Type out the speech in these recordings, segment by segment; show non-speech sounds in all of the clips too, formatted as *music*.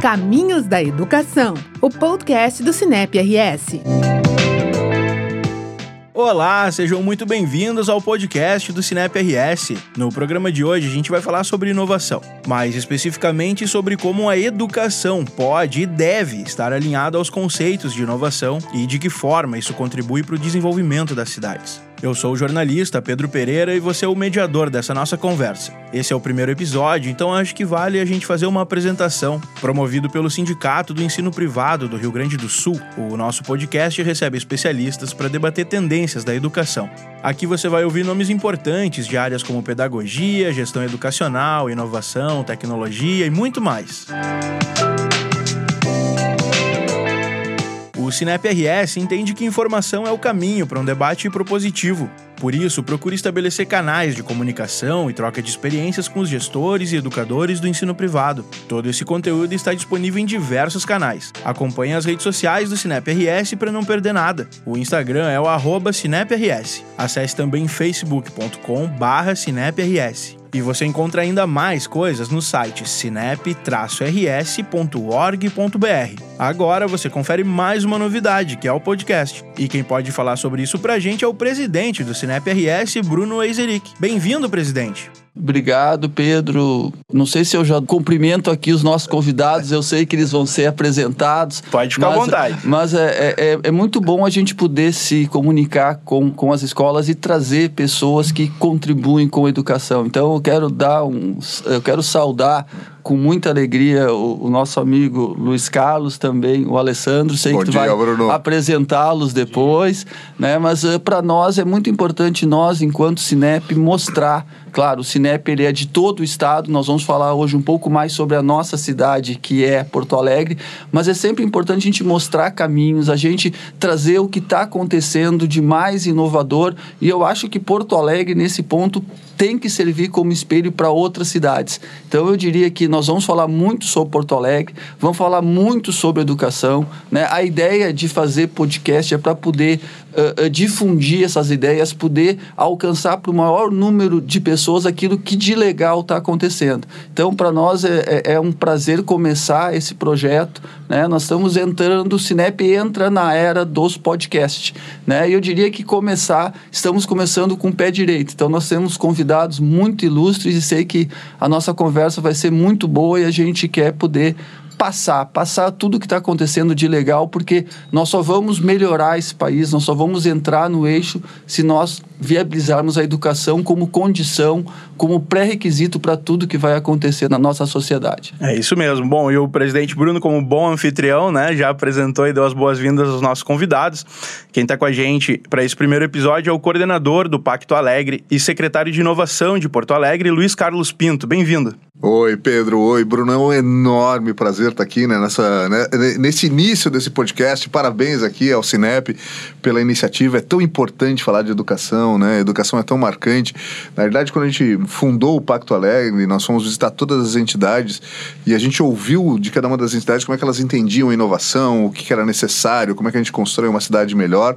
Caminhos da Educação, o podcast do Cinep RS. Olá, sejam muito bem-vindos ao podcast do Cinep RS. No programa de hoje a gente vai falar sobre inovação, mais especificamente sobre como a educação pode e deve estar alinhada aos conceitos de inovação e de que forma isso contribui para o desenvolvimento das cidades. Eu sou o jornalista Pedro Pereira e você é o mediador dessa nossa conversa. Esse é o primeiro episódio, então acho que vale a gente fazer uma apresentação. Promovido pelo Sindicato do Ensino Privado do Rio Grande do Sul, o nosso podcast recebe especialistas para debater tendências da educação. Aqui você vai ouvir nomes importantes de áreas como pedagogia, gestão educacional, inovação, tecnologia e muito mais. O Cinep RS entende que informação é o caminho para um debate propositivo. Por isso, procure estabelecer canais de comunicação e troca de experiências com os gestores e educadores do ensino privado. Todo esse conteúdo está disponível em diversos canais. Acompanhe as redes sociais do Cinep RS para não perder nada. O Instagram é o arroba CinepRS. Acesse também facebook.com/cineprs. E você encontra ainda mais coisas no site sinep-rs.org.br. Agora você confere mais uma novidade, que é o podcast. E quem pode falar sobre isso pra gente é o presidente do Sinep RS, Bruno Eiseric. Bem-vindo, presidente. Obrigado, Pedro. Não sei se eu já cumprimento aqui os nossos convidados, eu sei que eles vão ser apresentados. Pode ficar mas, à vontade. Mas é, é, é, muito bom a gente poder se comunicar com, com as escolas e trazer pessoas que contribuem com a educação. Então, eu quero dar um. Eu quero saudar com muita alegria o, o, nosso amigo Luiz Carlos também, o Alessandro, sei Bom que tu dia, vai apresentá-los depois, né? Mas uh, para nós é muito importante nós, enquanto Cinep, mostrar Claro, o Cinep ele é de todo o estado. Nós vamos falar hoje um pouco mais sobre a nossa cidade, que é Porto Alegre, mas é sempre importante a gente mostrar caminhos, a gente trazer o que está acontecendo de mais inovador. E eu acho que Porto Alegre, nesse ponto, tem que servir como espelho para outras cidades. Então eu diria que nós vamos falar muito sobre Porto Alegre, vamos falar muito sobre educação. Né? A ideia de fazer podcast é para poder uh, uh, difundir essas ideias, poder alcançar para o maior número de pessoas aquilo que de legal está acontecendo. Então, para nós é, é, é, um prazer começar esse projeto. Né? Nós estamos entrando, o Cinep entra na era dos podcasts. Né? E eu diria que começar, estamos começando com o pé direito. Então, nós temos convidados muito ilustres e sei que a nossa conversa vai ser muito boa e a gente quer poder passar, passar tudo que está acontecendo de legal, porque nós só vamos melhorar esse país, nós só vamos entrar no eixo se nós viabilizarmos a educação como condição, como pré-requisito para tudo que vai acontecer na nossa sociedade. É isso mesmo. Bom, e o presidente Bruno, como bom anfitrião, né, já apresentou e deu as boas-vindas aos nossos convidados. Quem está com a gente para esse primeiro episódio é o coordenador do Pacto Alegre e secretário de Inovação de Porto Alegre, Luiz Carlos Pinto. Bem-vindo. Oi, Pedro. Oi, Bruno. É um enorme prazer estar aqui né, nessa, né, nesse início desse podcast. Parabéns aqui ao Cinep pela iniciativa. É tão importante falar de educação, né? Educação é tão marcante. Na verdade, quando a gente fundou o Pacto Alegre, nós fomos visitar todas as entidades e a gente ouviu de cada uma das entidades como é que elas entendiam a inovação, o que era necessário, como é que a gente constrói uma cidade melhor.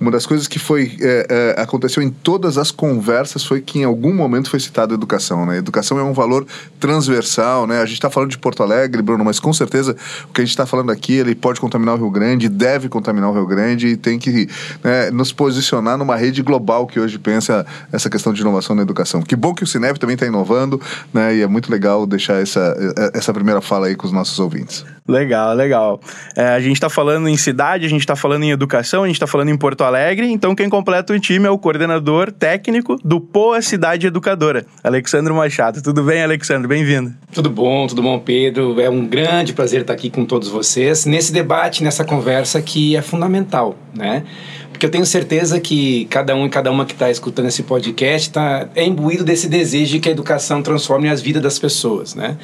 Uma das coisas que foi é, é, aconteceu em todas as conversas foi que em algum momento foi citada educação. Né? educação é um valor transversal. Né? A gente está falando de Porto Alegre, Bruno, mas com certeza o que a gente está falando aqui ele pode contaminar o Rio Grande, deve contaminar o Rio Grande e tem que né, nos posicionar numa rede global que hoje pensa essa questão de inovação na educação. Que bom que o Cinep também está inovando né? e é muito legal deixar essa, essa primeira fala aí com os nossos ouvintes. Legal, legal. É, a gente está falando em cidade, a gente está falando em educação, a gente está falando em Porto Alegre, então quem completa o time é o coordenador técnico do Poa Cidade Educadora, Alexandre Machado. Tudo bem, Alexandre? Bem-vindo. Tudo bom, tudo bom, Pedro. É um grande prazer estar aqui com todos vocês nesse debate, nessa conversa que é fundamental, né? Porque eu tenho certeza que cada um e cada uma que está escutando esse podcast tá, é imbuído desse desejo de que a educação transforme as vidas das pessoas, né?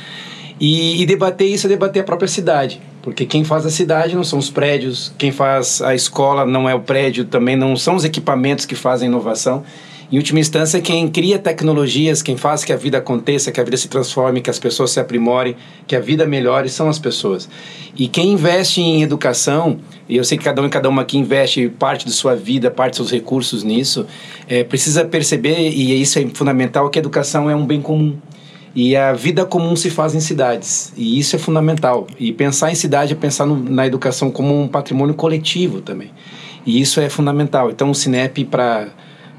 E, e, debater isso é debater a própria cidade. Porque quem faz a cidade não são os prédios, quem faz a escola não é o prédio, também não são os equipamentos que fazem inovação. Em última instância, quem cria tecnologias, quem faz que a vida aconteça, que a vida se transforme, que as pessoas se aprimorem, que a vida melhore, são as pessoas. E quem investe em educação, e eu sei que cada um e cada uma aqui investe parte de sua vida, parte dos seus recursos nisso, é, precisa perceber, e isso é fundamental, que a educação é um bem comum E a vida comum se faz em cidades, e isso é fundamental. E pensar em cidade é pensar no, na educação como um patrimônio coletivo também. E isso é fundamental. Então, o Cinep, para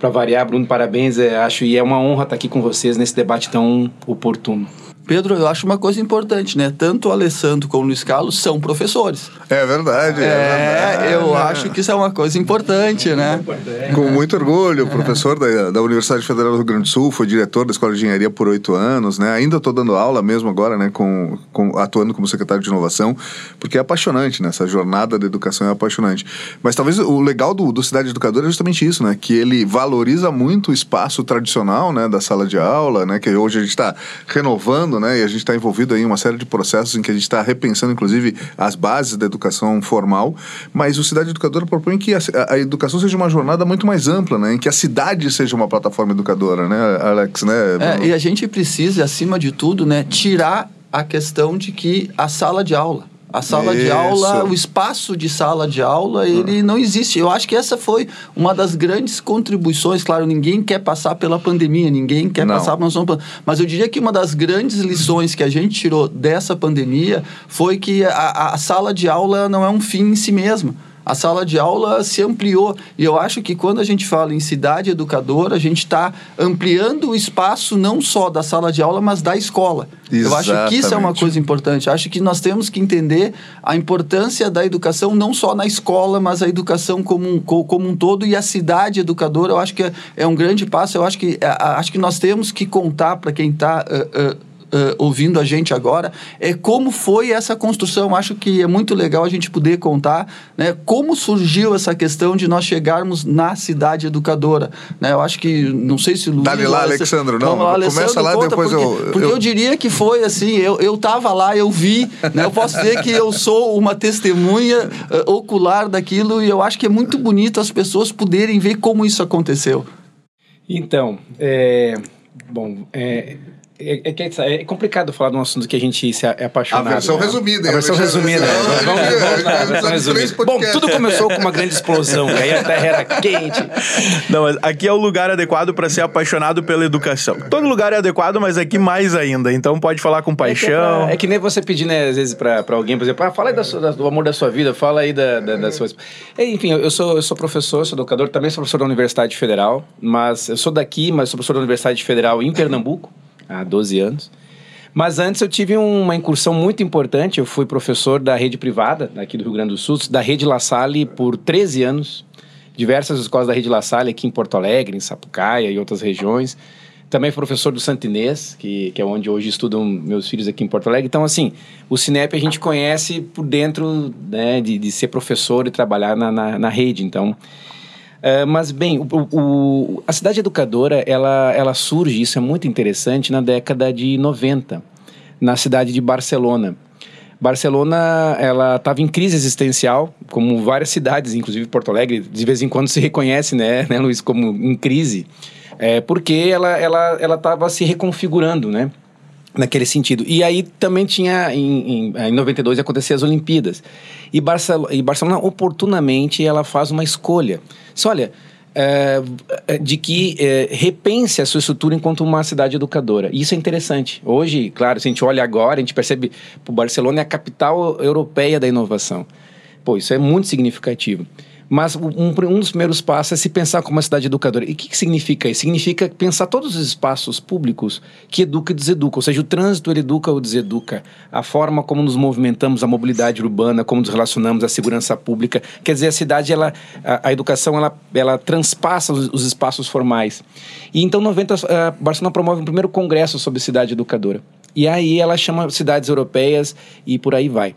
variar, Bruno, parabéns, é, acho, e é uma honra estar aqui com vocês nesse debate tão oportuno. Pedro, eu acho uma coisa importante, né? Tanto o Alessandro como o Luiz Carlos são professores. É verdade. É, é verdade. eu acho que isso é uma coisa importante, né? Com muito orgulho, professor da, da Universidade Federal do Rio Grande do Sul, foi diretor da Escola de Engenharia por oito anos, né? Ainda estou dando aula mesmo agora, né? Com, com, atuando como secretário de inovação, porque é apaixonante, né? Essa jornada da educação é apaixonante. Mas talvez o legal do, do Cidade Educadora é justamente isso, né? Que ele valoriza muito o espaço tradicional, né? Da sala de aula, né? Que hoje a gente está renovando, né? E a gente está envolvido em uma série de processos em que a gente está repensando, inclusive, as bases da educação formal. Mas o Cidade Educadora propõe que a, a, educação seja uma jornada muito mais ampla, né? Em que a cidade seja uma plataforma educadora, né, Alex? Né? É, e a gente precisa, acima de tudo, né, tirar a questão de que a sala de aula a sala Isso. de aula, o espaço de sala de aula, ele não existe. Eu acho que essa foi uma das grandes contribuições. Claro, ninguém quer passar pela pandemia, ninguém quer não. passar por Mas eu diria que uma das grandes lições que a gente tirou dessa pandemia foi que a, a sala de aula não é um fim em si mesma a sala de aula se ampliou. E eu acho que quando a gente fala em cidade educadora, a gente está ampliando o espaço não só da sala de aula, mas da escola. Exatamente. Eu acho que isso é uma coisa importante. Eu acho que nós temos que entender a importância da educação não só na escola, mas a educação como um, como um todo e a cidade educadora. Eu acho que é, é um grande passo. Eu acho que, é, acho que nós temos que contar para quem está. Uh, uh, uh, ouvindo a gente agora é como foi essa construção. Acho que é muito legal a gente poder contar né, como surgiu essa questão de nós chegarmos na cidade educadora. Né? Eu acho que, não sei se o Luiz... Dá-lhe lá, Alexandre. Não, lá, começa lá, depois porque, eu, Porque eu... diria que foi assim, eu, eu tava lá, eu vi, né? eu posso dizer que eu sou uma testemunha uh, ocular daquilo e eu acho que é muito bonito as pessoas poderem ver como isso aconteceu. Então, é, bom, é, é, é, é, é, complicado falar de um assunto que a gente se é apaixonado. A versão né? resumida. A versão resumida. Vamos, resumida. Bom, tudo começou com uma grande explosão, que aí a terra era quente. Não, mas aqui é o lugar adequado para ser apaixonado pela educação. Todo lugar é adequado, mas aqui mais ainda. Então pode falar com paixão. É que, é que nem você pedir, né, às vezes, para alguém, por exemplo, ah, fala aí da sua, do amor da sua vida, fala aí da, da, das suas... Enfim, eu sou, eu sou professor, sou educador, também sou professor da Universidade Federal, mas eu sou daqui, mas sou professor da Universidade Federal em Pernambuco há 12 anos. Mas antes eu tive uma incursão muito importante. Eu fui professor da rede privada aqui do Rio Grande do Sul, da rede La Salle por 13 anos. Diversas escolas da rede La Salle aqui em Porto Alegre, em Sapucaia e outras regiões. Também professor do Santo Inês, que, que é onde hoje estudam meus filhos aqui em Porto Alegre. Então, assim, o Cinep a gente conhece por dentro né, de, de ser professor e trabalhar na, na, na rede. Então, Uh, mas, bem, o, o, a cidade educadora, ela, ela surge, isso é muito interessante, na década de 90, na cidade de Barcelona. Barcelona, ela estava em crise existencial, como várias cidades, inclusive Porto Alegre, de vez em quando se reconhece, né, *laughs* né Luiz, como em crise, é, porque ela estava ela, ela se reconfigurando, né? Naquele sentido. E aí também tinha, em, em, em 92, acontecer as Olimpíadas. E Barcelona, e Barcelona, oportunamente, ela faz uma escolha. Diz, olha, é, de que é, repense a sua estrutura enquanto uma cidade educadora. E isso é interessante. Hoje, claro, se a gente olha agora, a gente percebe que Barcelona é a capital europeia da inovação. Pô, isso é muito significativo. Mas um, um, dos primeiros passos é se pensar como uma cidade educadora. E o que, que, significa isso? Significa pensar todos os espaços públicos que educa e deseduca. Ou seja, o trânsito ele educa ou deseduca. A forma como nos movimentamos, a mobilidade urbana, como nos relacionamos, a segurança pública. Quer dizer, a cidade, ela, a, a educação, ela, ela transpassa os, os, espaços formais. E então, 90, a Barcelona promove o primeiro congresso sobre cidade educadora. E aí ela chama cidades europeias e por aí vai.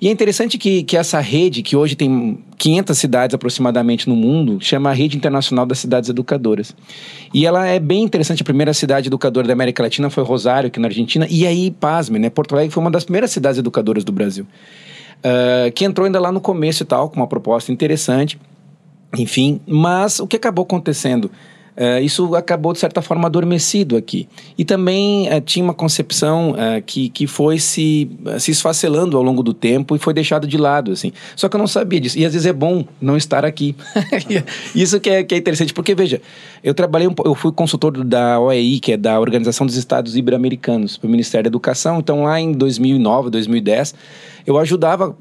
E é interessante que, que essa rede, que hoje tem 500 cidades aproximadamente no mundo, chama a Rede Internacional das Cidades Educadoras. E ela é bem interessante. A primeira cidade educadora da América Latina foi Rosário, aqui na Argentina. E aí, pasme, né? Porto Alegre foi uma das primeiras cidades educadoras do Brasil. Uh, que entrou ainda lá no começo e tal, com uma proposta interessante. Enfim, mas o que acabou acontecendo? Uh, isso acabou, de certa forma, adormecido aqui. E também uh, tinha uma concepção uh, que, que foi se, se esfacelando ao longo do tempo e foi deixado de lado, assim. Só que eu não sabia disso. E às vezes é bom não estar aqui. *laughs* isso que é, que é interessante, porque, veja, eu trabalhei, um, eu fui consultor da OEI, que é da Organização dos Estados Ibero-Americanos, para o Ministério da Educação. Então, lá em 2009, 2010 eu ajudava,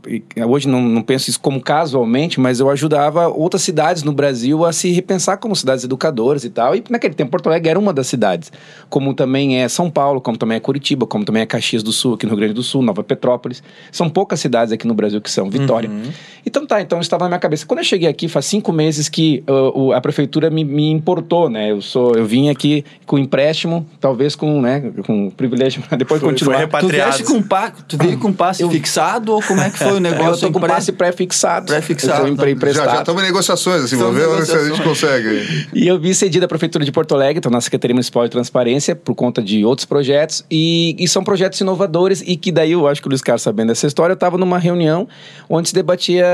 hoje não, não penso isso como casualmente, mas eu ajudava outras cidades no Brasil a se repensar como cidades educadoras e tal. E naquele tempo Porto Alegre era uma das cidades, como também é São Paulo, como também é Curitiba, como também é Caxias do Sul, aqui no Rio Grande do Sul, Nova Petrópolis. São poucas cidades aqui no Brasil que são, Vitória. Uhum. Então tá, então estava na minha cabeça. Quando eu cheguei aqui, faz cinco meses que uh, a prefeitura me, me, importou, né? Eu sou, eu vim aqui com empréstimo, talvez com, né, com privilégio, depois foi, continuar. Foi repatriado. Tu veio com, pa, tu veio com passe eu, fixado? Ou como é que foi o *laughs* negócio? eu tô com passe pré-fixado. Pré-fixado. Já, já estamos em negociações, assim, vamos ver se a gente consegue. E eu vi cedido a Prefeitura de Porto Alegre, estou na Secretaria Municipal de Transparência, por conta de outros projetos, e, e são projetos inovadores, e que daí eu acho que o Luiz Carlos sabendo dessa história, eu estava numa reunião onde se debatia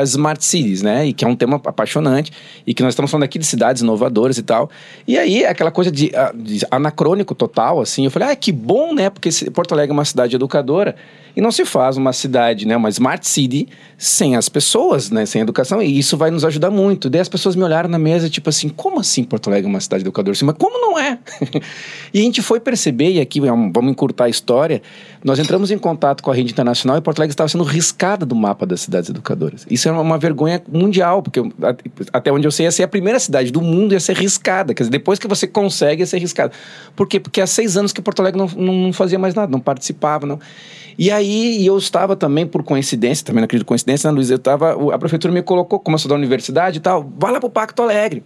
as Smart Cities, né? E que é um tema apaixonante, e que nós estamos falando aqui de cidades inovadoras e tal. E aí, aquela coisa de, de anacrônico total, assim, eu falei, ah, que bom, né? Porque Porto Alegre é uma cidade educadora, e não se faz uma cidade, né, uma smart city, sem as pessoas, né, sem educação. E isso vai nos ajudar muito. Daí as pessoas me olharam na mesa, tipo assim, como assim Porto Alegre é uma cidade educadora? Assim, mas como não é? *laughs* e a gente foi perceber, e aqui vamos encurtar a história, nós entramos em contato com a rede internacional e Porto Alegre estava sendo riscada do mapa das cidades educadoras. Isso é uma vergonha mundial, porque até onde eu sei, ia ser a primeira cidade do mundo ia ser riscada. Quer dizer, depois que você consegue, ia ser riscada. Por quê? Porque há seis anos que Porto Alegre não, não fazia mais nada, não participava, não. E aí eu estava também, por coincidência, também não acredito coincidência, né, Luiz? Eu estava, a prefeitura me colocou, como eu sou da universidade e tal, vai lá para o Pacto Alegre.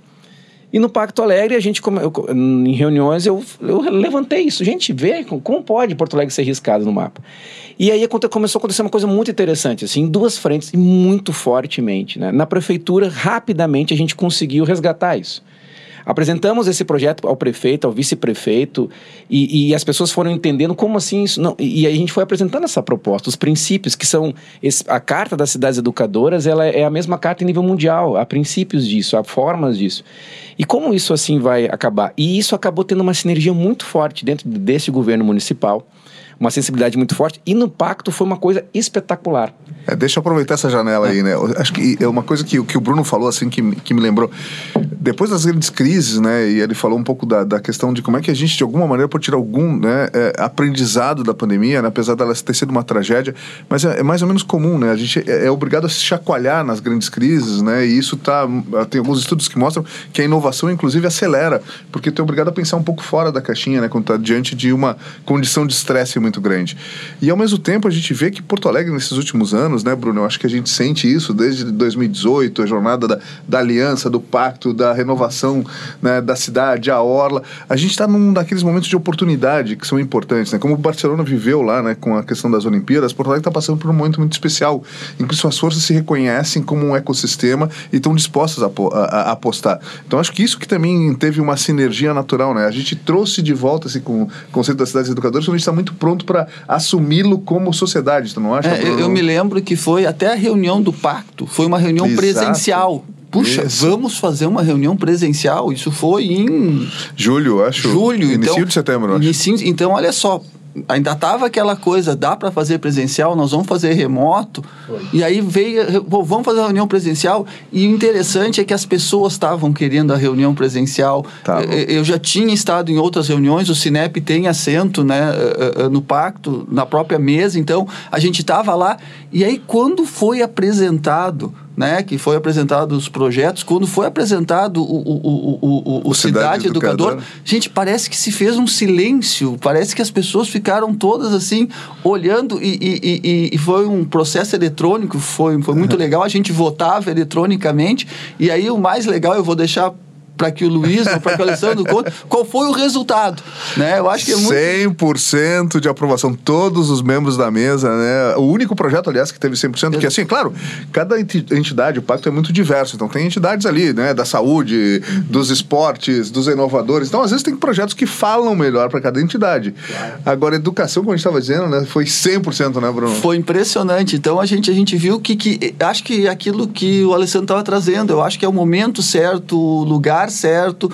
E no Pacto Alegre, a gente, eu, em reuniões, eu, eu levantei isso. Gente, vê como pode Porto Alegre ser riscado no mapa. E aí começou a acontecer uma coisa muito interessante, assim, em duas frentes e muito fortemente. Né? Na prefeitura, rapidamente, a gente conseguiu resgatar isso. Apresentamos esse projeto ao prefeito, ao vice-prefeito, e, e, as pessoas foram entendendo como assim isso. Não, e, e a gente foi apresentando essa proposta, os princípios, que são. Esse, a Carta das Cidades Educadoras ela é a mesma carta em nível mundial, há princípios disso, há formas disso. E como isso assim vai acabar? E isso acabou tendo uma sinergia muito forte dentro desse governo municipal uma sensibilidade muito forte. E no pacto foi uma coisa espetacular. É, deixa eu aproveitar essa janela aí, né? Acho que é uma coisa que, que o Bruno falou, assim, que, que me lembrou. Depois das grandes crises, né? E ele falou um pouco da, da questão de como é que a gente, de alguma maneira, pode tirar algum né, é, aprendizado da pandemia, né? apesar dela ter sido uma tragédia. Mas é, é, mais ou menos comum, né? A gente é, é, obrigado a se chacoalhar nas grandes crises, né? E isso tá. Tem alguns estudos que mostram que a inovação, inclusive, acelera, porque tu é obrigado a pensar um pouco fora da caixinha, né? Quando tá diante de uma condição de estresse muito grande. E ao mesmo tempo a gente vê que Porto Alegre nesses últimos anos, né, Bruno? Eu acho que a gente sente isso desde 2018, a jornada da, da aliança, do pacto, da renovação né, da cidade, a orla. A gente está num daqueles momentos de oportunidade que são importantes, né? Como o Barcelona viveu lá, né, com a questão das Olimpíadas, Porto Alegre está passando por um momento muito especial, em que suas forças se reconhecem como um ecossistema e estão dispostas a, a, a apostar. Então acho que isso que também teve uma sinergia natural, né? A gente trouxe de volta esse conceito das cidades educadoras, quando a gente está muito pronto para assumi-lo como sociedade, tu não acha? É, eu, eu, me lembro que foi até a reunião do pacto, foi uma reunião Exato. presencial. Puxa, Isso. vamos fazer uma reunião presencial. Isso foi em julho, acho. Julho, início então, de setembro, acho. Inicio, então, olha só, ainda tava aquela coisa, dá para fazer presencial, nós vamos fazer remoto. Foi. E aí veio, vamos fazer a reunião presencial. E o interessante é que as pessoas estavam querendo a reunião presencial. Tá eu, já tinha estado em outras reuniões, o Cinep tem assento né, eh, eh, no pacto, na própria mesa, então a gente estava lá. E aí, quando foi apresentado né, que foi apresentado os projetos, quando foi apresentado o, o, o, o, o Cidade, Cidade Educador, Educador, gente, parece que se fez um silêncio, parece que as pessoas ficaram todas assim, olhando, e, e, e, e foi um processo eletrônico, foi, foi muito legal, a gente votava eletronicamente, e aí o mais legal, eu vou deixar para que o Luiz, para que o Alessandro conte qual foi o resultado, né? Eu acho que é muito 100% de aprovação todos os membros da mesa, né? O único projeto, aliás, que teve 100%, que assim, claro, cada entidade, o pacto é muito diverso, então tem entidades ali, né, da saúde, dos esportes, dos inovadores. Então, às vezes tem projetos que falam melhor para cada entidade. Agora, educação, como a gente estava dizendo, né, foi 100%, né, Bruno? Foi impressionante. Então, a gente a gente viu que, que acho que aquilo que o Alessandro estava trazendo, eu acho que é o momento certo, o lugar certo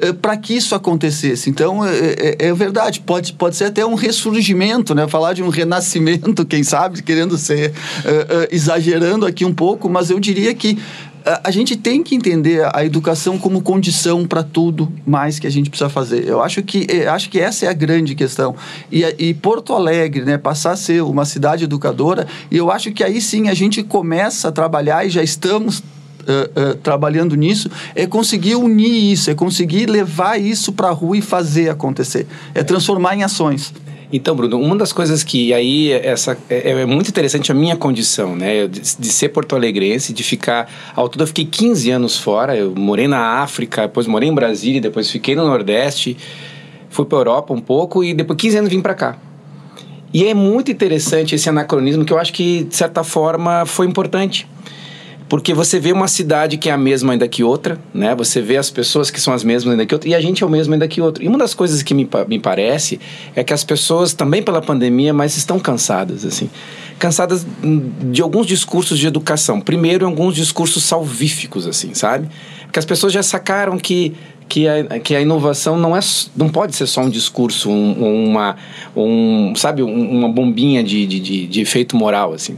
eh, para que isso acontecesse. Então, é, é, é, verdade, pode, pode ser até um ressurgimento, né? falar de um renascimento, quem sabe, querendo ser uh, uh, exagerando aqui um pouco, mas eu diria que a gente tem que entender a educação como condição para tudo mais que a gente precisa fazer. Eu acho que, acho que essa é a grande questão. E, e Porto Alegre, né, passar a ser uma cidade educadora, e eu acho que aí sim a gente começa a trabalhar e já estamos Uh, trabalhando nisso é conseguir unir isso, é conseguir levar isso para a rua e fazer acontecer, é transformar em ações. Então, Bruno, uma das coisas que aí essa é, é muito interessante a minha condição, né? De, de, ser porto-alegrense, de ficar. Ao todo, eu fiquei 15 anos fora. Eu morei na África, depois morei em Brasília, depois fiquei no Nordeste, fui para Europa um pouco e depois 15 anos vim para cá. E é muito interessante esse anacronismo que eu acho que, de certa forma, foi importante porque você vê uma cidade que é a mesma ainda que outra, né? Você vê as pessoas que são as mesmas ainda que outra, e a gente é o mesmo ainda que outro. E uma das coisas que me, me parece é que as pessoas, também pela pandemia, mas estão cansadas, assim. Cansadas de alguns discursos de educação. Primeiro, alguns discursos salvíficos, assim, sabe? Porque as pessoas já sacaram que que a, que a inovação não é não pode ser só um discurso um, uma um sabe um, uma bombinha de, de, de, efeito moral assim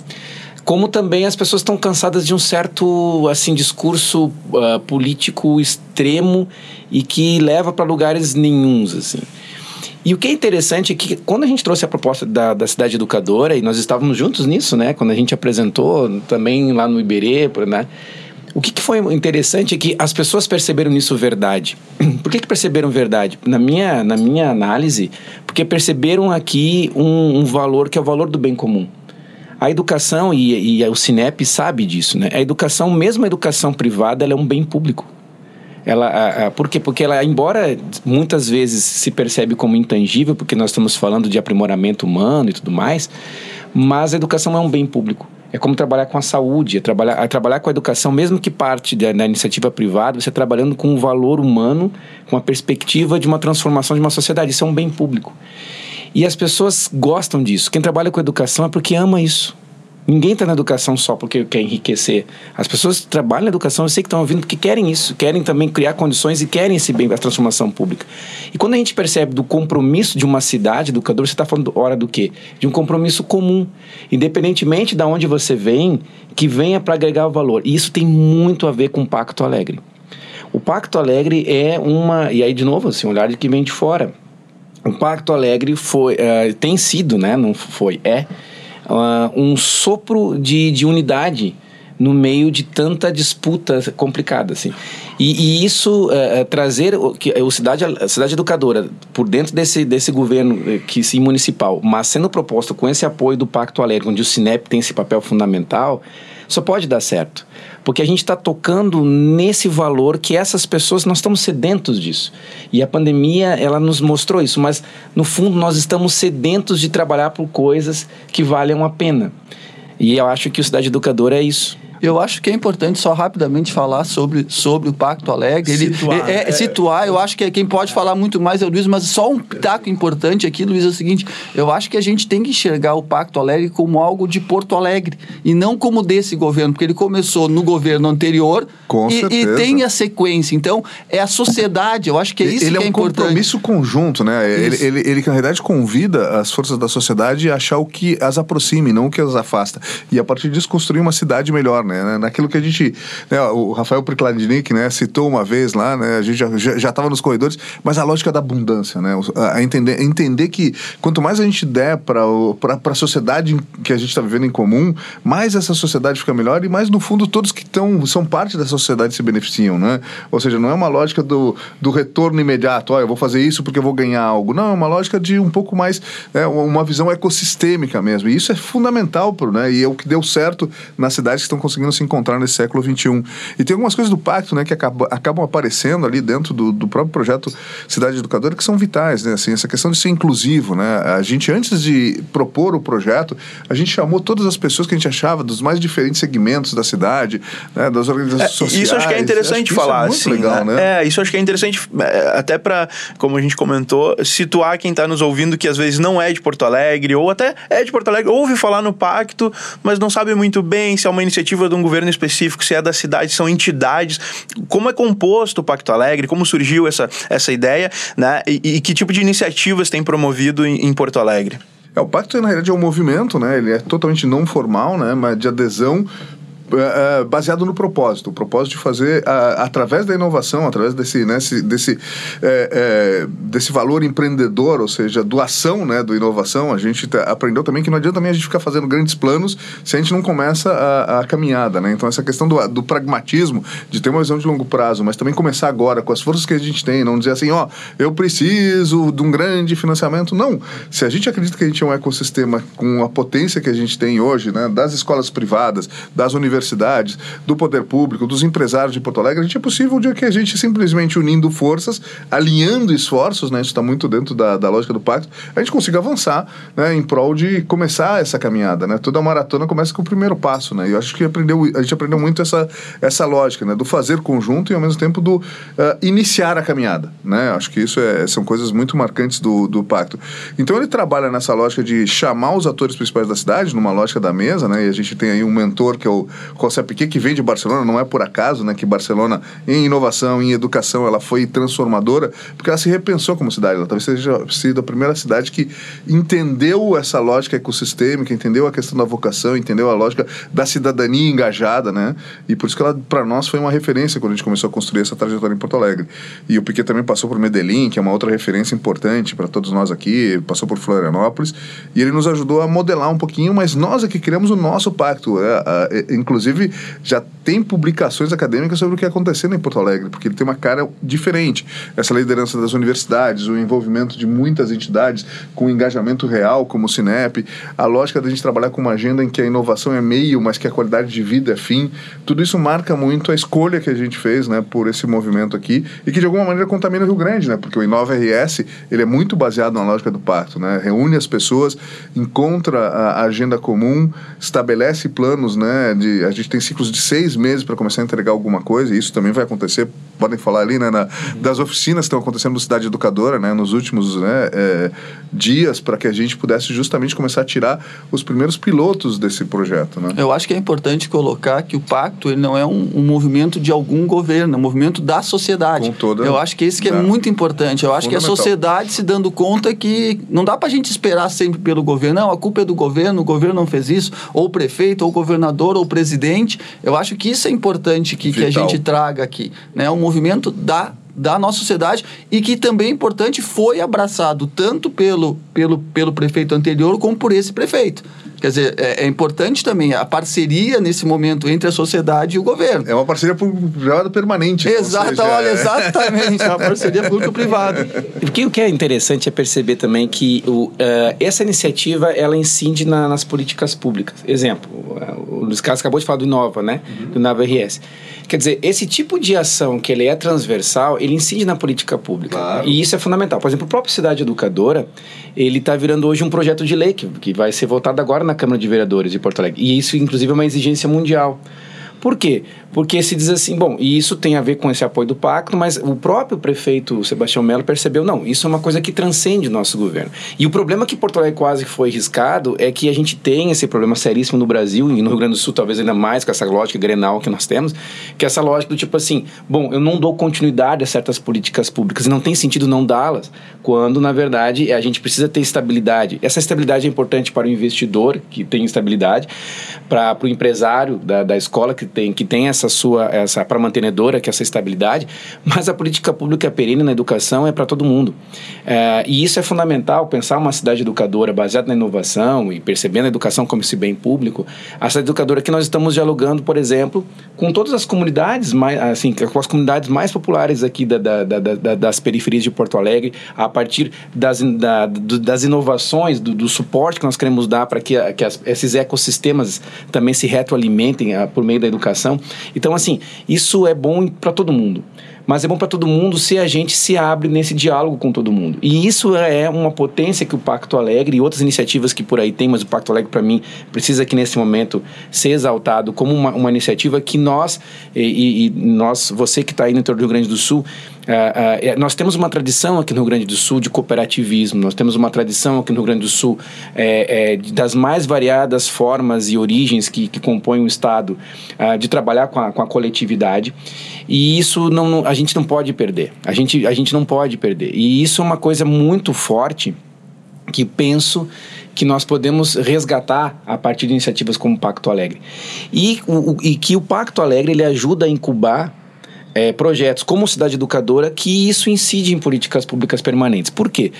como também as pessoas estão cansadas de um certo assim discurso uh, político extremo e que leva para lugares nenhums assim. E o que é interessante é que quando a gente trouxe a proposta da, da cidade educadora, e nós estávamos juntos nisso, né? Quando a gente apresentou também lá no Iberê, né? O que, que foi interessante é que as pessoas perceberam nisso verdade. *clears throat* Por que, que perceberam verdade? Na minha, na minha análise, porque perceberam aqui um, um valor que é o valor do bem comum. A educação, e, e o Cinep sabe disso, né? A educação, mesmo a educação privada, ela é um bem público. Ela, a, a, por quê? Porque ela, embora muitas vezes se percebe como intangível, porque nós estamos falando de aprimoramento humano e tudo mais, mas a educação é um bem público. É como trabalhar com a saúde, é trabalhar, é trabalhar com a educação, mesmo que parte da, da, iniciativa privada, você trabalhando com um valor humano, com a perspectiva de uma transformação de uma sociedade. Isso é um bem público. E as pessoas gostam disso. Quem trabalha com educação é porque ama isso. Ninguém está na educação só porque quer enriquecer. As pessoas que trabalham na educação, eu sei que estão ouvindo porque querem isso, querem também criar condições e querem esse bem da transformação pública. E quando a gente percebe do compromisso de uma cidade educadora, você está falando hora do quê? De um compromisso comum, independentemente de onde você vem, que venha para agregar o valor. E isso tem muito a ver com o Pacto Alegre. O Pacto Alegre é uma, e aí de novo, assim, um olhar que vem de fora o Pacto Alegre foi, uh, tem sido, né, não foi, é uh, um sopro de, de unidade no meio de tanta disputa complicada, assim. E, e isso, uh, trazer o, que, o cidade, a cidade educadora por dentro desse, desse governo que se municipal, mas sendo proposto com esse apoio do Pacto Alegre, onde o Cinep tem esse papel fundamental, só pode dar certo. Porque a gente está tocando nesse valor que essas pessoas, nós estamos sedentos disso. E a pandemia, ela nos mostrou isso, mas no fundo nós estamos sedentos de trabalhar por coisas que valham a pena. E eu acho que o Cidade Educadora é isso. Eu acho que é importante só rapidamente falar sobre, sobre o Pacto Alegre. Ele, situar. É, é, é, situar, eu acho que é quem pode falar muito mais é o Luiz, mas só um taco importante aqui, Luiz, é o seguinte: eu acho que a gente tem que enxergar o Pacto Alegre como algo de Porto Alegre e não como desse governo, porque ele começou no governo anterior e, e, tem a sequência. Então, é a sociedade, eu acho que é isso ele que é, é um compromisso conjunto, né? Ele, ele, ele, na realidade, convida as forças da sociedade a achar o que as aproxime, não o que as afasta. E a partir disso, construir uma cidade melhor, né? Naquilo que a gente. Né, o Rafael Prikladnik, né, citou uma vez lá, né? A gente já estava nos corredores, mas a lógica da abundância, né? A entender, entender que quanto mais a gente der para a sociedade que a gente está vivendo em comum, mais essa sociedade fica melhor e mais, no fundo, todos que estão são parte dessa sociedade se beneficiam, né? Ou seja, não é uma lógica do, do retorno imediato, olha, eu vou fazer isso porque eu vou ganhar algo. Não, é uma lógica de um pouco mais, né, uma visão ecossistêmica mesmo. E isso é fundamental, pro, né? E é o que deu certo nas cidades que estão conseguindo se encontrar nesse século XXI. E tem algumas coisas do pacto, né, que acabam, acabam aparecendo ali dentro do, do próprio projeto Cidade Educadora que são vitais, né? Assim, essa questão de ser inclusivo, né? A gente, antes de propor o projeto, a gente chamou todas as pessoas que a gente achava dos mais diferentes segmentos da cidade, né, das organizações é, sociais. Isso acho que é interessante falar, isso é muito assim, legal, né? né? É, isso acho que é interessante é, até para, como a gente comentou, situar quem está nos ouvindo que às vezes não é de Porto Alegre ou até é de Porto Alegre, ouve falar no pacto, mas não sabe muito bem se é uma iniciativa de um governo específico, se é da cidade, são entidades. Como é composto o Pacto Alegre? Como surgiu essa, essa ideia? Né? E, e que tipo de iniciativas tem promovido em, em Porto Alegre? É, o pacto, na realidade, é um movimento, né? Ele é totalmente não formal, né? Mas de adesão é, é, baseado no propósito, o propósito de fazer através da inovação, através desse, né, desse, é, desse valor empreendedor, ou seja, doação né, do inovação, a gente tá, aprendeu também que não adianta também a gente ficar fazendo grandes planos se a gente não começa a, a caminhada, né? Então essa questão do, do, pragmatismo, de ter uma visão de longo prazo, mas também começar agora com as forças que a gente tem, não dizer assim, ó, eu preciso de um grande financiamento, não. Se a gente acredita que a gente é um ecossistema com a potência que a gente tem hoje, né, das escolas privadas, das universidades universidades, do poder público, dos empresários de Porto Alegre, a gente é possível de que a gente simplesmente unindo forças, alinhando esforços, né, isso está muito dentro da, da lógica do pacto, a gente consiga avançar né, em prol de começar essa caminhada. Né? Toda maratona começa com o primeiro passo. Né? E eu acho que aprendeu, a gente aprendeu muito essa, essa lógica né, do fazer conjunto e ao mesmo tempo do uh, iniciar a caminhada. Né? Acho que isso é, são coisas muito marcantes do, do pacto. Então ele trabalha nessa lógica de chamar os atores principais da cidade, numa lógica da mesa, né? e a gente tem aí um mentor que é o José Piquet, que vem de Barcelona, não é por acaso né, que Barcelona, em inovação, em educação, ela foi transformadora, porque ela se repensou como cidade. Ela talvez seja sido a primeira cidade que entendeu essa lógica ecossistêmica, entendeu a questão da vocação, entendeu a lógica da cidadania engajada, né? E por isso que ela, para nós, foi uma referência quando a gente começou a construir essa trajetória em Porto Alegre. E o Piquet também passou por Medellín, que é uma outra referência importante para todos nós aqui, passou por Florianópolis, e ele nos ajudou a modelar um pouquinho, mas nós é que criamos o nosso pacto. É, é, inclusive, já tem publicações acadêmicas sobre o que é acontecendo em Porto Alegre, porque ele tem uma cara diferente. Essa liderança das universidades, o envolvimento de muitas entidades com engajamento real, como o Cinep, a lógica da gente trabalhar com uma agenda em que a inovação é meio, mas que a qualidade de vida é fim. Tudo isso marca muito a escolha que a gente fez, né, por esse movimento aqui e que de alguma maneira contamina o Rio Grande, né, porque o Inova RS, ele é muito baseado na lógica do pacto, né, reúne as pessoas, encontra a agenda comum, estabelece planos, né, de a gente tem ciclos de seis meses para começar a entregar alguma coisa, e isso também vai acontecer, podem falar ali, né, na, das oficinas que estão acontecendo no Cidade Educadora, né, nos últimos né, é, dias, para que a gente pudesse justamente começar a tirar os primeiros pilotos desse projeto. Né? Eu acho que é importante colocar que o pacto ele não é um, um movimento de algum governo, é um movimento da sociedade. Com toda, Eu acho que isso que é, é muito importante. Eu acho que a sociedade se dando conta que não dá para a gente esperar sempre pelo governo, não, a culpa é do governo, o governo não fez isso, ou o prefeito, ou o governador, ou o presidente presidente. Eu acho que isso é importante que, que a gente traga aqui. Né? Um movimento da da nossa sociedade e que também é importante foi abraçado tanto pelo, pelo, pelo prefeito anterior como por esse prefeito. Quer dizer, é, é, importante também a parceria nesse momento entre a sociedade e o governo. É uma parceria privada permanente. Exato, seja, olha, é... exatamente, é uma parceria público-privada. Porque o que é interessante é perceber também que o, uh, essa iniciativa, ela incide na, nas políticas públicas. Exemplo, o Luiz Carlos acabou de falar do Inova, né? Uhum. Do Inova RS. Quer dizer, esse tipo de ação que ele é transversal, ele incide na política pública. Claro. E isso é fundamental. Por exemplo, o próprio Cidade Educadora, ele está virando hoje um projeto de lei que, que vai ser votado agora na Câmara de Vereadores de Porto Alegre. E isso, inclusive, é uma exigência mundial. Por quê? Porque se diz assim, bom, e isso tem a ver com esse apoio do pacto, mas o próprio prefeito Sebastião Melo percebeu, não, isso é uma coisa que transcende o nosso governo. E o problema que Porto Alegre quase foi riscado é que a gente tem esse problema seríssimo no Brasil e no Rio Grande do Sul, talvez ainda mais com essa lógica grenal que nós temos, que é essa lógica do tipo assim, bom, eu não dou continuidade a certas políticas públicas e não tem sentido não dá-las, quando na verdade a gente precisa ter estabilidade. Essa estabilidade é importante para o investidor que tem estabilidade, para o empresário da, da escola que tem, que tem essa sua, essa para mantenedora, que é essa estabilidade, mas a política pública perene na educação é para todo mundo. É, e isso é fundamental, pensar uma cidade educadora baseada na inovação e percebendo a educação como esse bem público, a cidade educadora que nós estamos dialogando, por exemplo, com todas as comunidades, mais, assim, com as comunidades mais populares aqui da, da, da, das periferias de Porto Alegre, a partir das, das inovações, do, do, suporte que nós queremos dar para que, que as, esses ecossistemas também se retroalimentem a, por meio da educação. Então, assim, isso é bom para todo mundo. Mas é bom para todo mundo se a gente se abre nesse diálogo com todo mundo. E isso é uma potência que o Pacto Alegre e outras iniciativas que por aí tem, mas o Pacto Alegre, para mim, precisa que nesse momento ser exaltado como uma, uma iniciativa que nós, e, e nós, você que está aí no interior do Rio Grande do Sul, Uh, uh, nós temos uma tradição aqui no Rio Grande do Sul de cooperativismo, nós temos uma tradição aqui no Rio Grande do Sul é, é, das mais variadas formas e origens que, que compõem o Estado uh, de trabalhar com a, com a coletividade e isso não, a gente não pode perder, a gente, a gente não pode perder e isso é uma coisa muito forte que penso que nós podemos resgatar a partir de iniciativas como o Pacto Alegre e, o, e que o Pacto Alegre ele ajuda a incubar é, projetos como Cidade Educadora que isso incide em políticas públicas permanentes. Por quê?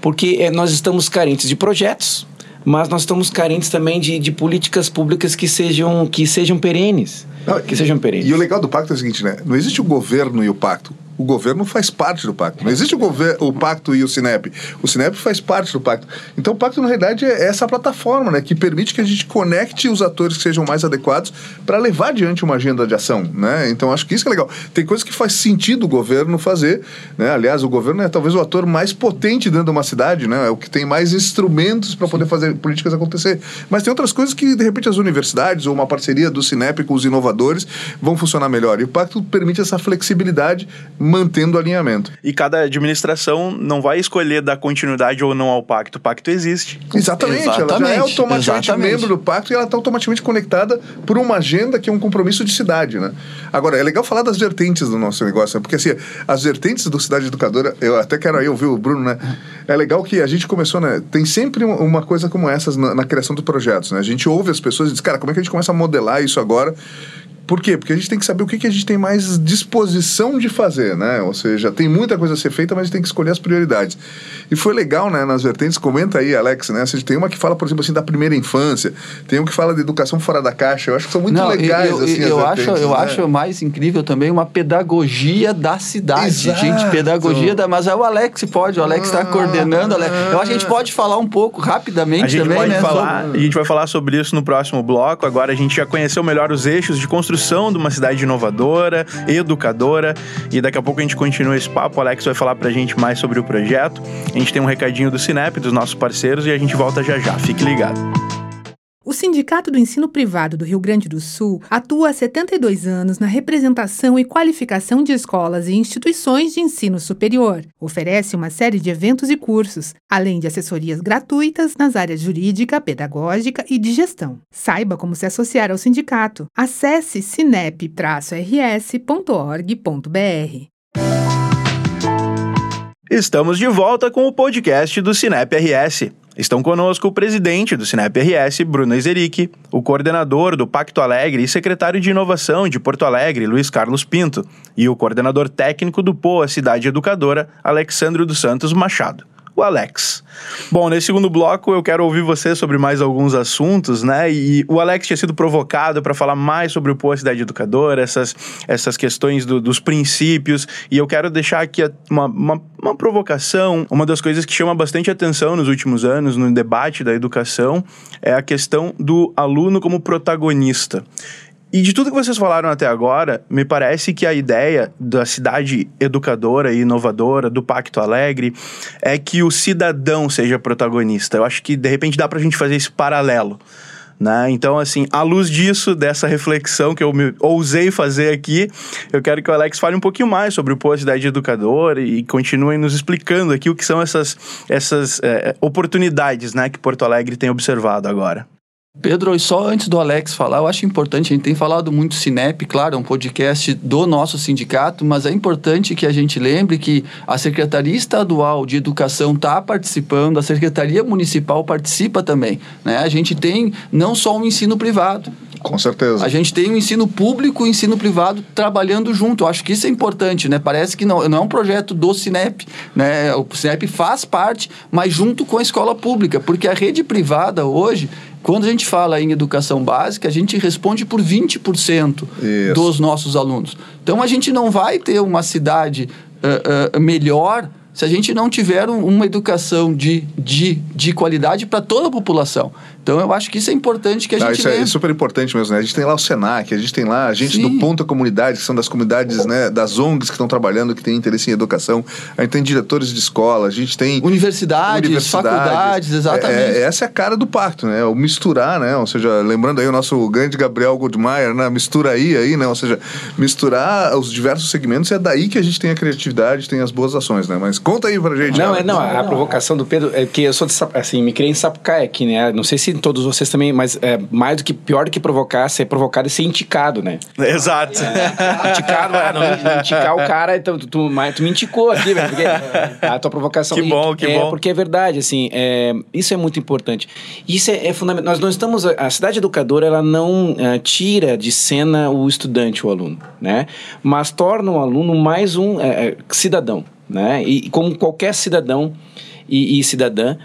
Porque é, nós estamos carentes de projetos, mas nós estamos carentes também de, de políticas públicas que sejam, que sejam perenes. Não, que e, sejam perenes. E o legal do pacto é o seguinte, né? Não existe o governo e o pacto o governo faz parte do pacto. Não existe o, o pacto e o Sinep. O Sinep faz parte do pacto. Então o pacto, na realidade, é essa plataforma né, que permite que a gente conecte os atores que sejam mais adequados para levar adiante uma agenda de ação. Né? Então acho que isso que é legal. Tem coisas que faz sentido o governo fazer. Né? Aliás, o governo é talvez o ator mais potente dentro de uma cidade, né? é o que tem mais instrumentos para poder fazer políticas acontecer. Mas tem outras coisas que, de repente, as universidades ou uma parceria do Sinep com os inovadores vão funcionar melhor. E o pacto permite essa flexibilidade mantendo alinhamento. E cada administração não vai escolher dar continuidade ou não ao pacto. O pacto existe. Exatamente. Exatamente. Ela já é automaticamente Exatamente. membro do pacto e ela está automaticamente conectada por uma agenda que é um compromisso de cidade, né? Agora, é legal falar das vertentes do nosso negócio, né? porque assim, as vertentes do Cidade Educadora, eu até quero aí ouvir o Bruno, né? É legal que a gente começou, né? Tem sempre uma coisa como essas na, na criação dos projetos, né? A gente ouve as pessoas e diz, cara, como é que a gente começa a modelar isso agora? Por quê? Porque a gente tem que saber o que, que a gente tem mais disposição de fazer, né? Ou seja, tem muita coisa a ser feita, mas a gente tem que escolher as prioridades. E foi legal, né, nas vertentes, comenta aí, Alex, né? A gente tem uma que fala, por exemplo, assim, da primeira infância, tem um que fala de educação fora da caixa. Eu acho que são muito Não, legais, eu, assim, eu, acho, eu né? acho mais incrível também uma pedagogia da cidade, Exato. gente, pedagogia da... Mas é o Alex pode, o Alex está ah, coordenando. Alex. Eu acho que a gente pode falar um pouco rapidamente a gente também, pode né? Falar, sobre... A gente vai falar sobre isso no próximo bloco. Agora a gente já conheceu melhor os eixos de construção de uma cidade cidade inovadora, educadora. E daqui a pouco a gente continua esse papo. O Alex vai falar pra gente mais sobre o projeto. A gente tem um recadinho do Cinep, dos nossos parceiros, e a gente volta já já. Fique ligado. O Sindicato do Ensino Privado do Rio Grande do Sul atua há 72 anos na representação e qualificação de escolas e instituições de ensino superior. Oferece uma série de eventos e cursos, além de assessorias gratuitas nas áreas jurídica, pedagógica e de gestão. Saiba como se associar ao sindicato. Acesse sinep-rs.org.br. Estamos de volta com o podcast do Sinep RS. Estão conosco o presidente do Sinep RS, Bruno Ezeric, o coordenador do Pacto Alegre e secretário de Inovação de Porto Alegre, Luiz Carlos Pinto, e o coordenador técnico do POA Cidade Educadora, Alexandre dos Santos Machado o Alex. Bom, nesse segundo bloco eu quero ouvir você sobre mais alguns assuntos, né? E o Alex tinha sido provocado para falar mais sobre o Poa Cidade Educadora, essas, essas questões do, dos princípios, e eu quero deixar aqui uma, uma, uma provocação. Uma das coisas que chama bastante atenção nos últimos anos no debate da educação é a questão do aluno como protagonista. E de tudo que vocês falaram até agora, me parece que a ideia da cidade educadora e inovadora, do Pacto Alegre, é que o cidadão seja protagonista. Eu acho que, de repente, dá pra gente fazer esse paralelo. Né? Então, assim, à luz disso, dessa reflexão que eu me ousei fazer aqui, eu quero que o Alex fale um pouquinho mais sobre o Poa Cidade Educadora e continue nos explicando aqui o que são essas, essas é, oportunidades né, que Porto Alegre tem observado agora. Pedro, e só antes do Alex falar, eu acho importante, a gente tem falado muito Cinep, claro, é um podcast do nosso sindicato, mas é importante que a gente lembre que a Secretaria Estadual de Educação está participando, a Secretaria Municipal participa também. Né? A gente tem não só o um ensino privado, com certeza. A gente tem o ensino público e o ensino privado trabalhando junto. Eu acho que isso é importante, né? Parece que não, não é um projeto do Cinep, né? O Cinep faz parte, mas junto com a escola pública, porque a rede privada hoje, quando a gente fala em educação básica, a gente responde por 20% isso. dos nossos alunos. Então a gente não vai ter uma cidade uh, uh, melhor se a gente não tiver uma educação de, de, de qualidade para toda a população. Então eu acho que isso é importante que a Ah, gente isso é, venha- é super importante mesmo, né? A gente tem lá o Senac, a gente tem lá a gente Sim. do Ponta Comunidade, que são das comunidades, né, das ONGs que estão trabalhando, que têm interesse em educação. A gente tem diretores de escola, a gente tem Universidades, faculdades, exatamente. É, é- essa é a cara do pacto, né? O misturar, né? Ou seja, lembrando aí o nosso grande Gabriel Goldmeier, né? Mistura aí, aí, né? Ou seja, misturar os diversos segmentos é daí que a gente tem a criatividade, tem as boas ações, né? Mas conta aí pra gente. Não, cara. é, não, a, a provocação do Pedro é que eu sou de, assim, me criei em Sapucaia aqui, né? Não sei se todos vocês também, mas é, mais do que pior do que provocar, ser provocado e ser indicado, né? Exato. Indicado, ah, não, indicar o cara, então tu, tu, tu me indicou aqui, velho, porque a tua provocação... Que bom, que é, bom. Porque é verdade, assim, é, isso é muito importante. Isso é, é fundamental. Nós não estamos... A cidade educadora, ela não eh, tira de cena o estudante, o aluno, né? Mas torna o aluno mais um eh, cidadão, né? E, e como qualquer cidadão e, e cidadã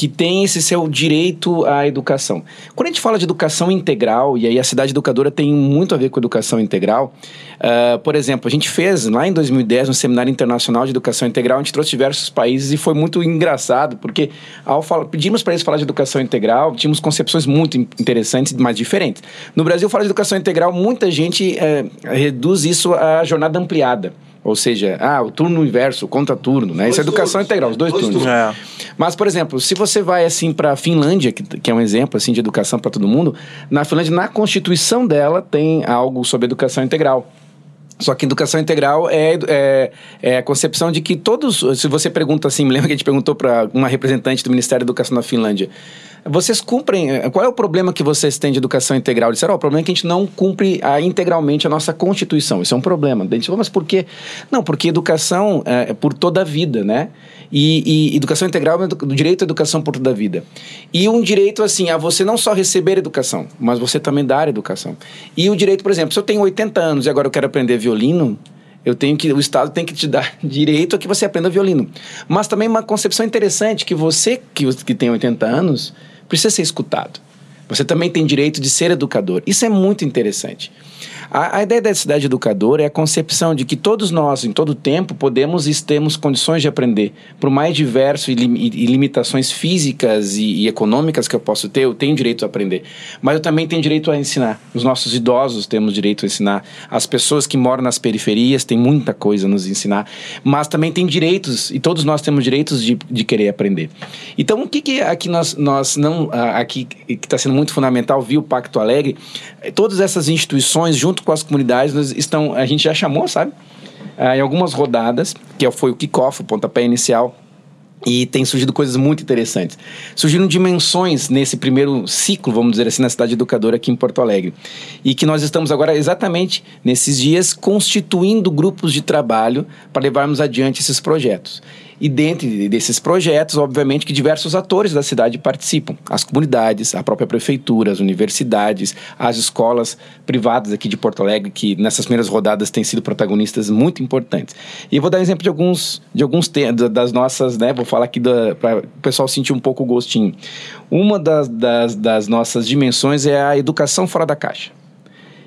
que tem esse seu direito à educação. Quando a gente fala de educação integral, e aí a cidade educadora tem muito a ver com educação integral, ah, por exemplo, a gente fez lá em 2010 um seminário internacional de educação integral, a gente trouxe diversos países e foi muito engraçado, porque ao falar, pedimos para eles falar de educação integral, tínhamos concepções muito in- interessantes, mas diferentes. No Brasil, falar de educação integral, muita gente eh, reduz isso à jornada ampliada. Ou seja, ah, o turno inverso, o contraturno, né? Isso é educação integral, os dois, turnos. É. Mas, por exemplo, se você vai assim para a Finlândia, que, que é um exemplo assim de educação para todo mundo, na Finlândia, na constituição dela tem algo sobre educação integral. Só que educação integral é, é, é a concepção de que todos. Se você pergunta assim, *laughs* me lembro que a gente perguntou para uma representante do Ministério da Educação na Finlândia. Vocês cumprem. eh, Qual é o problema que vocês têm de educação integral? Disseram: "Ó, o problema é que a gente não cumpre a, integralmente a nossa Constituição. Isso é um problema. A gente falou, mas por quê? Não, porque educação é, é por toda a vida, né? E, e educação integral é o direito à educação por toda a vida. E um direito, assim, a você não só receber educação, mas você também dar educação. E o direito, por exemplo, se eu tenho 80 anos e agora eu quero aprender violino, eu tenho que, o Estado tem que te dar *laughs* direito a que você aprenda violino. Mas também uma concepção interessante que você que, que tem 80 anos precisa ser escutado. Você também tem direito de ser educador. Isso é muito interessante. A, a ideia da cidade educadora é a concepção de que todos nós, em todo tempo, podemos e temos condições de aprender. Por mais diverso e, e, limitações físicas e, e, econômicas que eu posso ter, eu tenho direito a aprender. Mas eu também tenho direito a ensinar. Os nossos idosos temos direito a ensinar. As pessoas que moram nas periferias têm muita coisa a nos ensinar. Mas também têm direitos, e todos nós temos direitos de, de querer aprender. Então, o que, que aqui nós, nós não. Aqui que está sendo muito fundamental, viu o Pacto Alegre, todas essas instituições, junto com as comunidades, nós estão, a gente já chamou, sabe? Ah, em algumas rodadas, que foi o kickoff, o pontapé inicial, e tem surgido coisas muito interessantes. Surgiram dimensões nesse primeiro ciclo, vamos dizer assim, na cidade educadora aqui em Porto Alegre. E que nós estamos agora, exatamente nesses dias, constituindo grupos de trabalho para levarmos adiante esses projetos. E dentro desses projetos, obviamente, que diversos atores da cidade participam. As comunidades, a própria prefeitura, as universidades, as escolas privadas aqui de Porto Alegre, que nessas primeiras rodadas têm sido protagonistas muito importantes. E eu vou dar um exemplo de alguns, de alguns temas, das nossas, né? Vou falar aqui para o pessoal sentir um pouco o gostinho. Uma das, das, das nossas dimensões é a educação fora da caixa.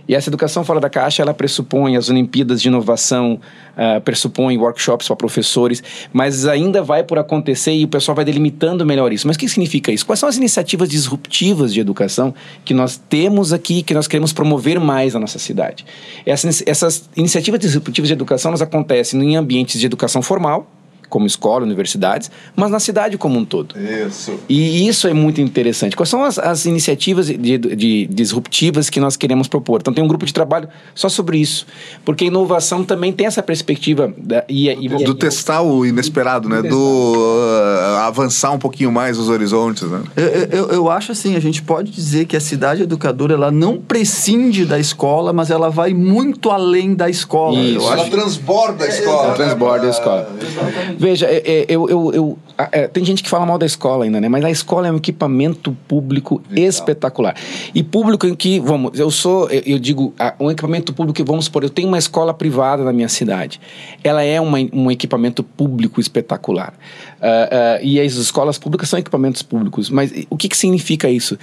E essa educação fora da caixa, ela pressupõe as Olimpíadas de Inovação, uh, pressupõe workshops para professores, mas ainda vai por acontecer e o pessoal vai delimitando melhor isso. Mas o que significa isso? Quais são as iniciativas disruptivas de educação que nós temos aqui, que nós queremos promover mais na nossa cidade? Essas, essas iniciativas disruptivas de educação, elas acontecem em ambientes de educação formal, como escola, universidades, mas na cidade como um todo. Isso. E isso é muito interessante. Quais são as, as iniciativas de, de, de, disruptivas que nós queremos propor? Então, tem um grupo de trabalho só sobre isso. Porque a inovação também tem essa perspectiva. Da, e, e, do e, testar o inesperado, né? Do uh, avançar um pouquinho mais os horizontes, né? Eu, eu, eu, acho assim, a gente pode dizer que a cidade educadora, ela não prescinde da escola, mas ela vai muito além da escola. Isso. Ela transborda a escola. Ela transborda a escola. Veja, é, eu, eu, eu é, tem gente que fala mal da escola ainda, né? Mas a escola é um equipamento público Legal. espetacular. E público em que, vamos, eu sou, eu, eu digo, um equipamento público que, vamos supor, eu tenho uma escola privada na minha cidade. Ela é uma, um equipamento público espetacular. Uh, uh, e as escolas públicas são equipamentos públicos. Mas o que, que significa isso?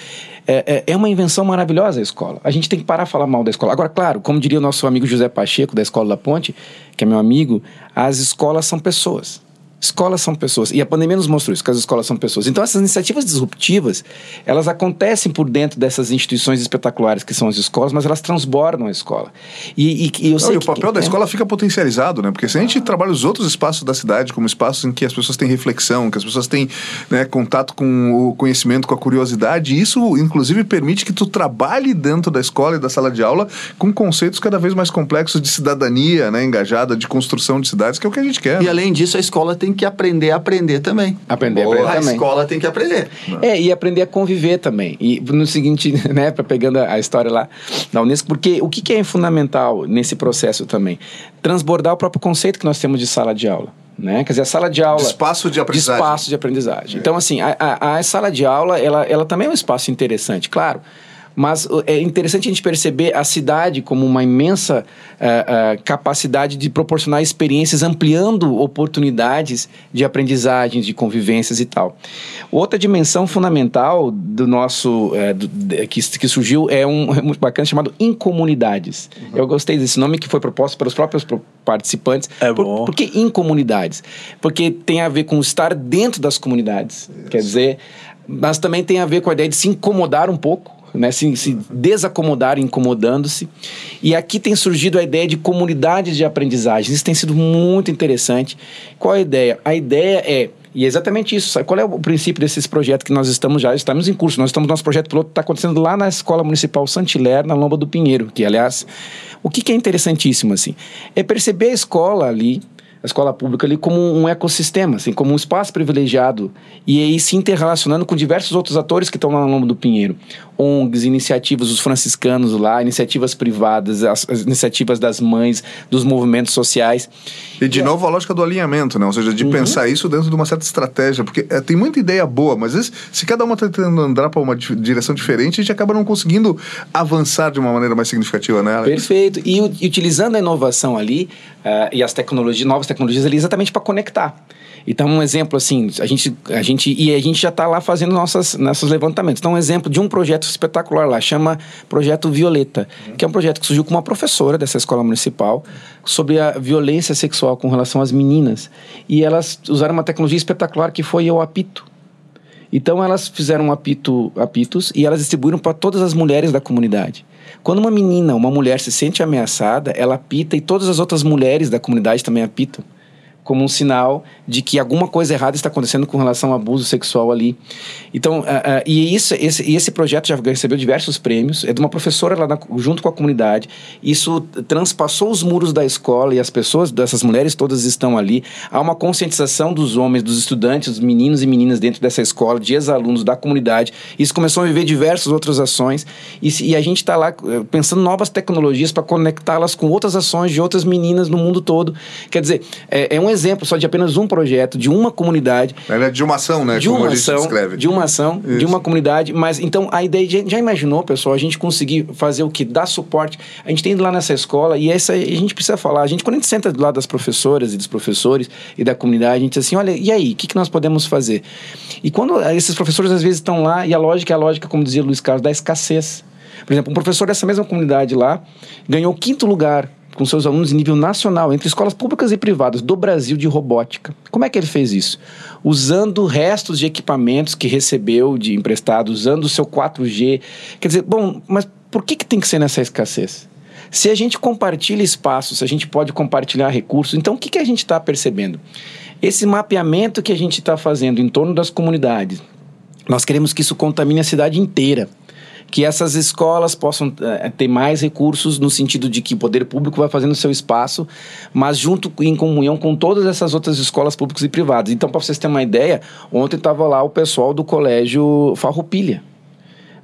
É, é, é, uma invenção maravilhosa a escola. A gente tem que parar de falar mal da escola. Agora, claro, como diria o nosso amigo José Pacheco, da Escola da Ponte, que é meu amigo, as escolas são pessoas. Escolas são pessoas. E a pandemia nos mostrou isso, que as escolas são pessoas. Então, essas iniciativas disruptivas, elas acontecem por dentro dessas instituições espetaculares que são as escolas, mas elas transbordam a escola. E, e, e eu Não, sei e o papel que, da é... escola fica potencializado, né? Porque se a gente trabalha os outros espaços da cidade como espaços em que as pessoas têm reflexão, que as pessoas têm né, contato com o conhecimento, com a curiosidade, isso, inclusive, permite que tu trabalhe dentro da escola e da sala de aula com conceitos cada vez mais complexos de cidadania, né? Engajada, de construção de cidades, que é o que a gente quer. E, né? além disso, a escola tem tem que aprender a aprender também. Aprender Boa. a aprender a também. escola tem que aprender. É, e aprender a conviver também. E no seguinte, *laughs* né, para pegando a história lá da Unesco, porque o que, que é fundamental nesse processo também? Transbordar o próprio conceito que nós temos de sala de aula. Né? Quer dizer, a sala de aula... De espaço de aprendizagem. De espaço de aprendizagem. É. Então, assim, a, a, a, sala de aula, ela, ela também é um espaço interessante, claro. Mas é interessante a gente perceber a cidade como uma imensa uh, uh, capacidade de proporcionar experiências, ampliando oportunidades de aprendizagens, de convivências e tal. Outra dimensão fundamental do nosso uh, do, que, que surgiu é um é muito bacana chamado incomunidades. Uhum. Eu gostei desse nome que foi proposto pelos próprios participantes. É por, bom. Por que incomunidades? Porque tem a ver com estar dentro das comunidades. Isso. Quer dizer, mas também tem a ver com a ideia de se incomodar um pouco né, se, se desacomodar incomodando-se. E aqui tem surgido a ideia de comunidades de aprendizagem. Isso tem sido muito interessante. Qual a ideia? A ideia é e é exatamente isso. Qual é o princípio desses projetos que nós estamos já estamos em curso? Nós estamos nosso projeto piloto está acontecendo lá na Escola Municipal Santiler, na Lomba do Pinheiro, que aliás, o que, que é interessantíssimo assim, é perceber a escola ali a escola pública ali como um ecossistema, assim, como um espaço privilegiado e aí se interrelacionando com diversos outros atores que estão lá no Lombo do Pinheiro. ONGs, iniciativas dos franciscanos lá, iniciativas privadas, as, as iniciativas das mães, dos movimentos sociais. E de novo a lógica do alinhamento, né? Ou seja, de uhum. pensar isso dentro de uma certa estratégia, porque é, tem muita ideia boa, mas vezes, se cada uma está tentando andar para uma direção diferente, a gente acaba não conseguindo avançar de uma maneira mais significativa nela. Perfeito. E, e utilizando a inovação ali uh, e as tecnologias, novas tecnologias ali, exatamente para conectar. Então, um exemplo assim, a gente, a gente e a gente já está lá fazendo nossas, nossos levantamentos. Então, um exemplo de um projeto espetacular lá, chama Projeto Violeta, uhum. que é um projeto que surgiu com uma professora dessa escola municipal sobre a violência sexual com relação às meninas. E elas usaram uma tecnologia espetacular que foi o apito. Então, elas fizeram um apito, apitos e elas distribuíram para todas as mulheres da comunidade. Quando uma menina, uma mulher se sente ameaçada, ela apita e todas as outras mulheres da comunidade também apitam como um sinal de que alguma coisa errada está acontecendo com relação ao abuso sexual ali. Então, uh, uh, e isso, esse, esse projeto já recebeu diversos prêmios, é de uma professora lá na, junto com a comunidade. Isso transpassou os muros da escola e as pessoas, dessas mulheres todas estão ali. Há uma conscientização dos homens, dos estudantes, dos meninos e meninas dentro dessa escola, de ex-alunos da comunidade. Isso começou a viver diversas outras ações e, e a gente está lá eh, pensando novas tecnologias para conectá-las com outras ações de outras meninas no mundo todo. Quer dizer, é, é um exemplo só de apenas um projeto, de uma comunidade. É de uma ação, né? De uma ação, de uma ação, Isso. de uma comunidade. Mas então a ideia, já, já imaginou, pessoal, a gente conseguir fazer o que? Dar suporte. A gente tem ido lá nessa escola e essa a gente precisa falar. A gente, quando a gente senta do lado das professoras e dos professores e da comunidade, a gente diz assim: olha, e aí, o que, que nós podemos fazer? E quando esses professores às vezes estão lá, e a lógica é a lógica, como dizia Luiz Carlos, da escassez. Por exemplo, um professor dessa mesma comunidade lá ganhou quinto lugar com seus alunos em nível nacional, entre escolas públicas e privadas do Brasil de robótica. Como é que ele fez isso? Usando restos de equipamentos que recebeu de emprestado, usando o seu 4G. Quer dizer, bom, mas por que, que tem que ser nessa escassez? Se a gente compartilha espaços, se a gente pode compartilhar recursos, então o que, que a gente está percebendo? Esse mapeamento que a gente está fazendo em torno das comunidades, nós queremos que isso contamine a cidade inteira que essas escolas possam é, ter mais recursos no sentido de que o poder público vai fazendo seu espaço, mas junto em comunhão com todas essas outras escolas públicas e privadas. Então, para vocês terem uma ideia, ontem estava lá o pessoal do colégio Farroupilha.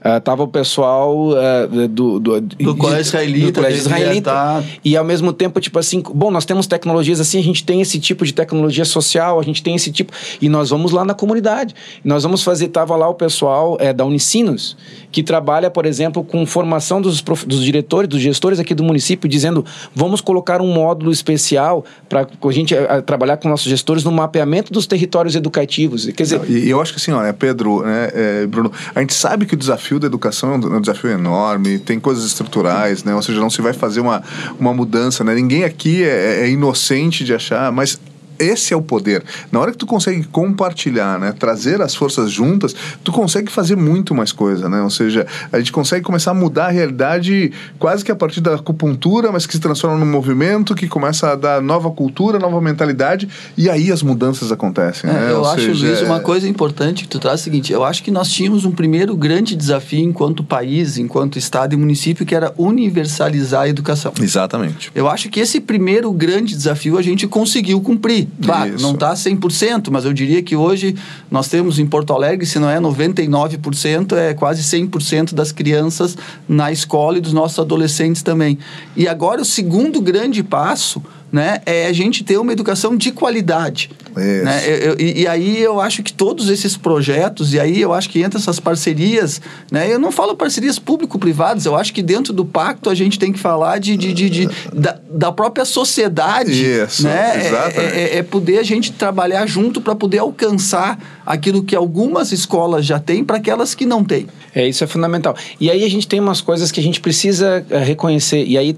Uh, tava o pessoal uh, do, do, do colégio israelita, do colégio israelita. Tá... e ao mesmo tempo tipo assim bom nós temos tecnologias assim a gente tem esse tipo de tecnologia social a gente tem esse tipo e nós vamos lá na comunidade. Nós vamos fazer tava lá o pessoal é, da Unicinos que trabalha por exemplo com formação dos, prof, dos diretores dos gestores aqui do município dizendo vamos colocar um módulo especial para a gente a, a, trabalhar com nossos gestores no mapeamento dos territórios educativos. Quer dizer Não, e eu acho que assim olha Pedro né, é, Bruno a gente sabe que o desafio desafio da educação é um desafio enorme, tem coisas estruturais, né? Ou seja, não se vai fazer uma, uma mudança, né? Ninguém aqui é, é inocente de achar, mas esse é o poder. Na hora que tu consegue compartilhar, né, trazer as forças juntas, tu consegue fazer muito mais coisa, né? Ou seja, a gente consegue começar a mudar a realidade quase que a partir da acupuntura, mas que se transforma num movimento que começa a dar nova cultura, nova mentalidade, e aí as mudanças acontecem. É, né? eu Ou acho, seja, Luiz, é- uma coisa importante que tu traz é o seguinte: eu acho que nós tínhamos um primeiro grande desafio enquanto país, enquanto Estado e município, que era universalizar a educação. Exatamente. Eu acho que esse primeiro grande desafio a gente conseguiu cumprir. Não está 100%, mas eu diria que hoje nós temos em Porto Alegre, se não é 99%, é quase 100% das crianças na escola e dos nossos adolescentes também. E agora o segundo grande passo né, é a gente ter uma educação de qualidade. Isso. Né? Eu- eu- e, aí eu acho que todos esses projetos, e aí eu acho que entra essas parcerias, né? Eu não falo parcerias público-privadas, eu acho que dentro do pacto a gente tem que falar de, de, de- de- da, da própria sociedade. Isso, né? É-. É, é- é poder a gente trabalhar junto para poder alcançar aquilo que algumas escolas já têm para aquelas que não têm. É, isso é fundamental. E aí a gente tem umas coisas que a gente precisa eh, reconhecer. E aí,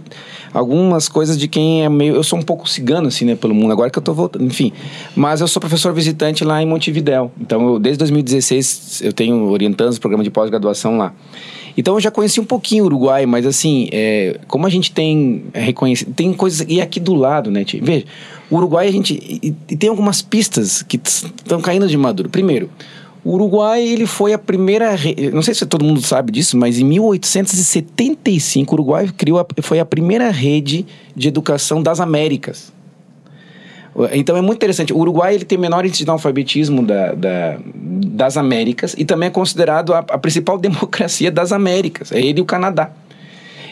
algumas coisas de quem é meio. Eu sou um pouco cigano, assim, né, pelo mundo, agora que eu tô voltando. Enfim. Mas eu sou professor visitante lá em Montevidéu. Então, eu, desde 2016, eu tenho orientando o programa de pós-graduação lá. Então eu já conheci um pouquinho o Uruguai, mas assim, é, como a gente tem é, reconhecido, tem coisas. E aqui do lado, né, Tia? Veja, o Uruguai a gente. E, e tem algumas pistas que estão caindo de maduro. Primeiro, o Uruguai ele foi a primeira, não sei se todo mundo sabe disso, mas em 1875 o Uruguai criou a, foi a primeira rede de educação das Américas. Então é muito interessante. O Uruguai ele tem menor índice de alfabetismo da, da- das Américas e também é considerado a, a principal *laughs* democracia das Américas. É ele e o Canadá.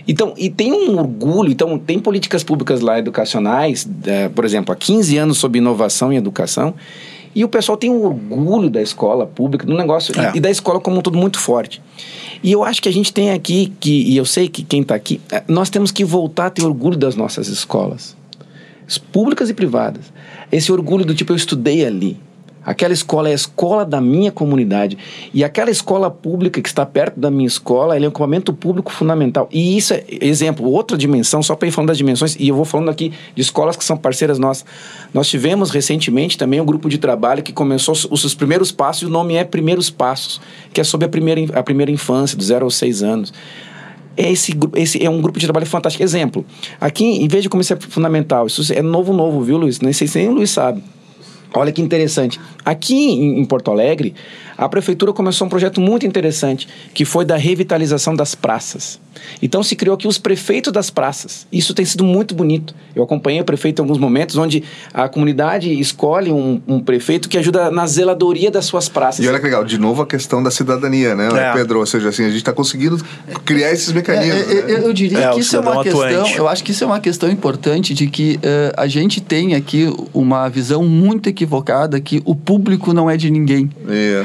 Então, e tem um orgulho, então tem políticas públicas lá educacionais, por exemplo, há 15 anos sobre inovação em educação, e o pessoal tem um orgulho da escola pública, do negócio, e- É. e, da escola como um todo muito forte. E eu acho que a gente tem aqui, que, e eu sei que quem está aqui, eh, nós temos que voltar a ter orgulho das nossas escolas, públicas e privadas. Esse orgulho do tipo, eu estudei ali. Aquela escola é a escola da minha comunidade. E aquela escola pública que está perto da minha escola, é um equipamento público fundamental. E isso é, exemplo, outra dimensão, só para ir falando das dimensões, e eu vou falando aqui de escolas que são parceiras nossas. Nós tivemos recentemente também um grupo de trabalho que começou os, seus primeiros passos, e o nome é Primeiros Passos, que é sobre a primeira, a primeira infância, do zero aos seis anos. Esse, gru- esse é um grupo de trabalho fantástico. Exemplo, aqui, em vez de como isso é fundamental, isso é novo, novo, viu, Luiz? Nem sei se nem o Luiz sabe. Olha que interessante. Aqui em, em Porto Alegre, a prefeitura começou um projeto muito interessante, que foi da revitalização das praças. Então se criou aqui os prefeitos das praças. Isso tem sido muito bonito. Eu acompanhei o prefeito em alguns momentos, onde a comunidade escolhe um, um prefeito que ajuda na zeladoria das suas praças. E olha que legal, de novo a questão da cidadania, né, É. Pedro? Ou seja, assim, a gente está conseguindo criar esses É, mecanismos. é, né? eu, eu diria É, que isso é uma cidadão questão. atuante. Eu acho que isso é uma questão importante de que eh, a gente tem aqui uma visão muito equivocada que o público não é de ninguém.